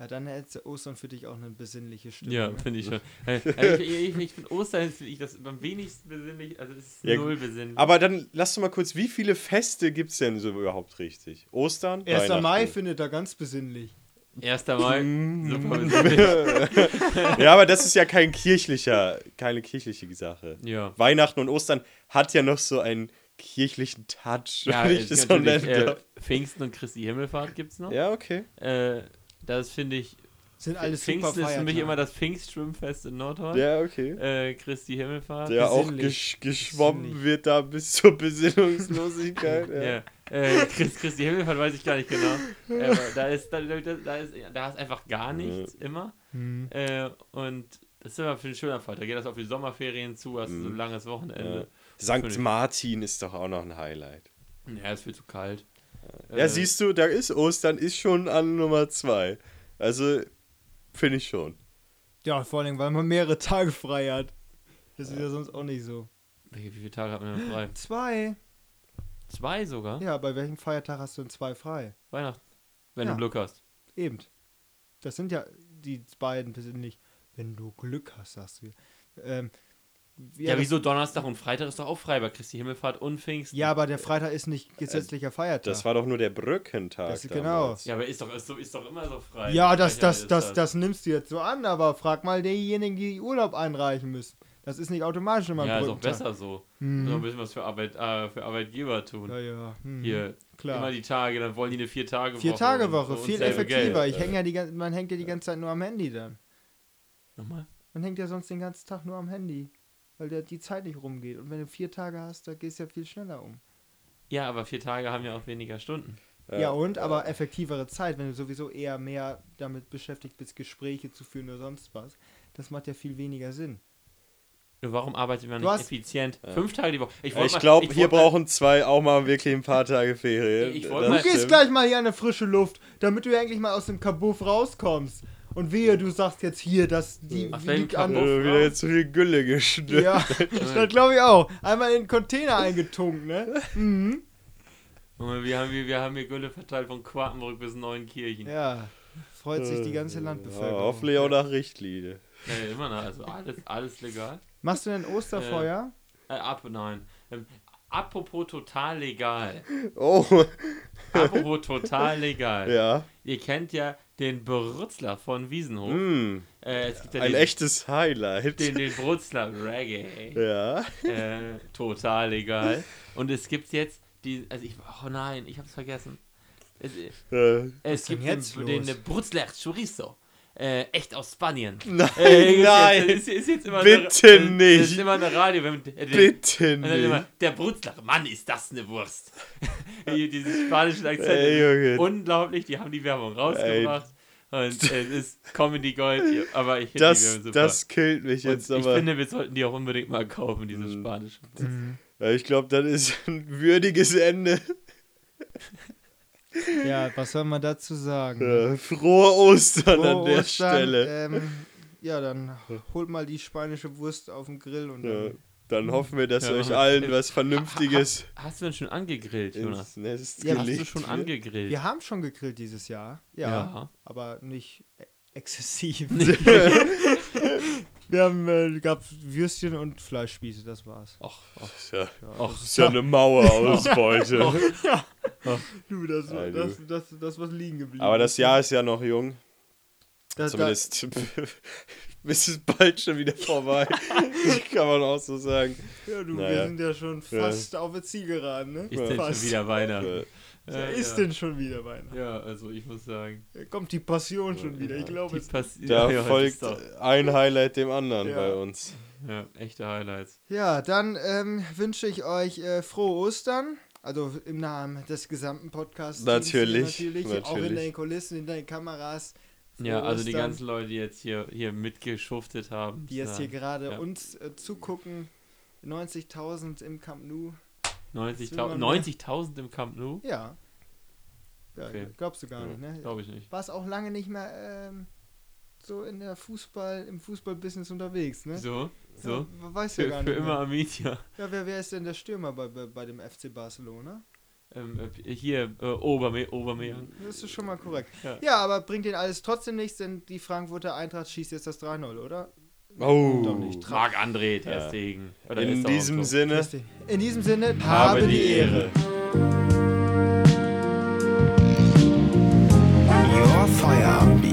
Ja, dann hätte Ostern für dich auch eine besinnliche Stimme. Ja, finde ich schon. Also ich ich, ich finde Ostern ist finde ich das am wenigsten besinnlich, also es ist Ja, null besinnlich. Aber dann lass doch mal kurz, wie viele Feste gibt es denn so überhaupt richtig? Ostern? 1. Mai findet er ganz besinnlich. 1. Mai, Mm. super besinnlich. ja, aber das ist ja kein kirchlicher, keine kirchliche Sache. Ja. Weihnachten und Ostern hat ja noch so einen kirchlichen Touch, Ja, ich das so äh. Pfingsten und Christi Himmelfahrt gibt es noch. Ja, okay. Äh, das finde ich, Sind alles super Pfingsten ist für mich Feiertage. immer das Pfingstschwimmfest in Nordhorn. Ja, okay. Äh, Christi Himmelfahrt. Der auch besinnlich. gesch geschwommen Besinnlich. wird da bis zur Besinnungslosigkeit. ja. Ja. Äh, Christ, Christi Himmelfahrt weiß ich gar nicht genau. Äh, aber da ist, da, da, da, ist, da ist einfach gar nichts immer. Hm. Äh, und das ist immer für einen schöner Fall. Da geht das auf die Sommerferien zu, hast du so ein Mhm. langes Wochenende. St. Martin ist doch auch noch ein Highlight. Ja, ist viel zu kalt. Ja, Äh, siehst du, da ist Ostern ist schon an Nummer zwei. Also, finde ich schon. Ja, vor allem, weil man mehrere Tage frei hat. Das ist ja sonst auch nicht so. Wie viele Tage hat man denn frei? Zwei. Zwei sogar? Ja, bei welchem Feiertag hast du denn zwei frei? Weihnachten. Wenn Ja. du Glück hast. Eben. Das sind ja die beiden besinnlich. Wenn du Glück hast, sagst du. Ähm, Ja, das- wieso Donnerstag und Freitag ist doch auch frei bei Christi Himmelfahrt und Pfingsten. Ja, aber der Freitag ist nicht gesetzlicher Feiertag. Das war doch nur der Brückentag. Das- genau. Ja, aber ist doch, ist, so, ist doch immer so frei. ja, das, das, ist das, das nimmst du jetzt so an, aber frag mal diejenigen, die Urlaub einreichen müssen. Das ist nicht automatisch immer ein Ja, ist auch Brückentag. besser so. Mhm. So ein bisschen was für, Arbeit, äh, für Arbeitgeber tun. Ja, ja. Mhm. Hier, Klar. immer die Tage, dann wollen die eine Vier-Tage-Woche. Vier-Tage-Woche, für viel effektiver. Geld. Ich häng ja die, man hängt ja die ganze Zeit nur am Handy dann. Nochmal? Man hängt ja sonst den ganzen Tag nur am Handy, weil der, die Zeit nicht rumgeht. Und wenn du vier Tage hast, da gehst du ja viel schneller um. Ja, aber vier Tage haben ja auch weniger Stunden. Ja, und, aber effektivere Zeit, wenn du sowieso eher mehr damit beschäftigt bist, Gespräche zu führen oder sonst was. Das macht ja viel weniger Sinn. Nur Warum arbeitet man Du nicht effizient? Fünf Tage die Woche. Ich, Ja, ich glaube, ich hier brauchen zwei auch mal wirklich ein paar Tage Ferien. Ich wollte Du mal- gehst stimmt. gleich mal hier an eine frische Luft, damit du endlich mal aus dem Kabuff rauskommst. Und wehe, du sagst jetzt hier, dass die welchem die an? Äh, wieder jetzt zu viel Gülle geschnürt. Ja, das glaube ich auch. Einmal in den Container eingetunkt, ne? Mhm. Wir haben, hier- wir haben hier Gülle verteilt von Quartenbrück bis Neuenkirchen. Ja. Ja, freut sich die ganze Ja, Landbevölkerung. hoffentlich auch nach Richtlinie. immer noch, also alles, alles legal. Machst du denn Osterfeuer? Äh, ab, nein. Ähm, apropos total legal. Oh, Apropos total legal. ja. Ihr kennt ja den Brutzler von Wiesenhof. Mm, Äh, es gibt ja ein den, echtes Highlight. den, den Brutzler Reggae. ja. äh, total egal. Und es gibt jetzt die, also ich, oh nein, ich hab's vergessen. Es, Äh, es gibt jetzt den, los? den Brutzler Chorizo. Äh, echt aus Spanien. nein, Äh, ist nein. Jetzt, ist, ist jetzt immer Bitte eine, Das nicht. ist immer eine Radio. Wenn, äh, Bitte und dann immer, nicht. der Brutzler, Mann, ist das eine Wurst. Hier, Diesen spanischen Akzent. Ey, Junge. Unglaublich, die haben die Werbung rausgebracht. Und es ist Comedy Gold, aber ich finde die Das, Werbung super. das killt mich Und jetzt ich aber. finde, wir sollten die auch unbedingt mal kaufen, diese Mhm. spanischen. Ja, ich glaube, das ist ein würdiges Ende. Ja, was soll man dazu sagen? Äh, frohe Ostern Frohe an der Ostern, Stelle. Ähm, ja, dann holt mal die spanische Wurst auf den Grill und Ja, dann. dann hoffen wir, dass Ja, euch allen was Vernünftiges Ha, hast du denn schon angegrillt, Jonas? ins Nest Ja, Hast gelegt du schon angegrillt? Wir haben schon gegrillt dieses Jahr. Ja. Ja. Aber nicht e- exzessiv. Wir haben äh, gab Würstchen und Fleischspieße, das war's. Ach, ach, Ist ja, ach. ist ja eine Mauerausbeute. Du, das, Ja, du. das, das, das, was liegen geblieben Aber das. Jahr ist ja noch jung. das, Zumindest ist es bald schon wieder vorbei. Kann man auch so sagen. Ja, du, wir Naja. sind ja schon Ja. fast auf der Zielgeraden, ne? Ist denn schon Fast. wieder Weihnachten? Äh, Ja, Ja, ist ja. denn schon wieder Weihnachten? Ja, also ich muss sagen. Da kommt die Passion schon wieder. Ich glaube, es Da ja, folgt ein Highlight dem anderen Ja. bei uns. Ja, echte Highlights. Ja, dann ähm, wünsche ich euch äh, frohe Ostern. Also im Namen des gesamten Podcasts. Natürlich, natürlich. Auch in natürlich. den Kulissen, in den Kameras. Frohe Ja, also die ganzen Leute, die jetzt hier, hier mitgeschuftet haben. Die jetzt hier gerade ja. uns äh, zugucken. 90.000 im Camp Nou. 90.000 will man 90.000 im Camp Nou? Ja. ja Okay. Glaubst du gar nicht, ne? Glaube ich nicht. Warst auch lange nicht mehr ähm, so in der Fußball, im Fußballbusiness unterwegs, ne? So? So? Ja, weißt du ja Für, gar für nicht. immer Mehr. Amitia. Ja, wer, wer ist denn der Stürmer bei, bei, bei dem FC Barcelona? Ähm, äh, hier, äh, Oberme Obermeier. Das ist schon mal korrekt. Ja. Ja. aber bringt den alles trotzdem nichts, denn die Frankfurter Eintracht schießt jetzt das 3-0, oder? Oh. Tra- Marc-André, Ter Ja. In diesem Sinne, In diesem Sinne, habe die Ehre. Your Feierabend.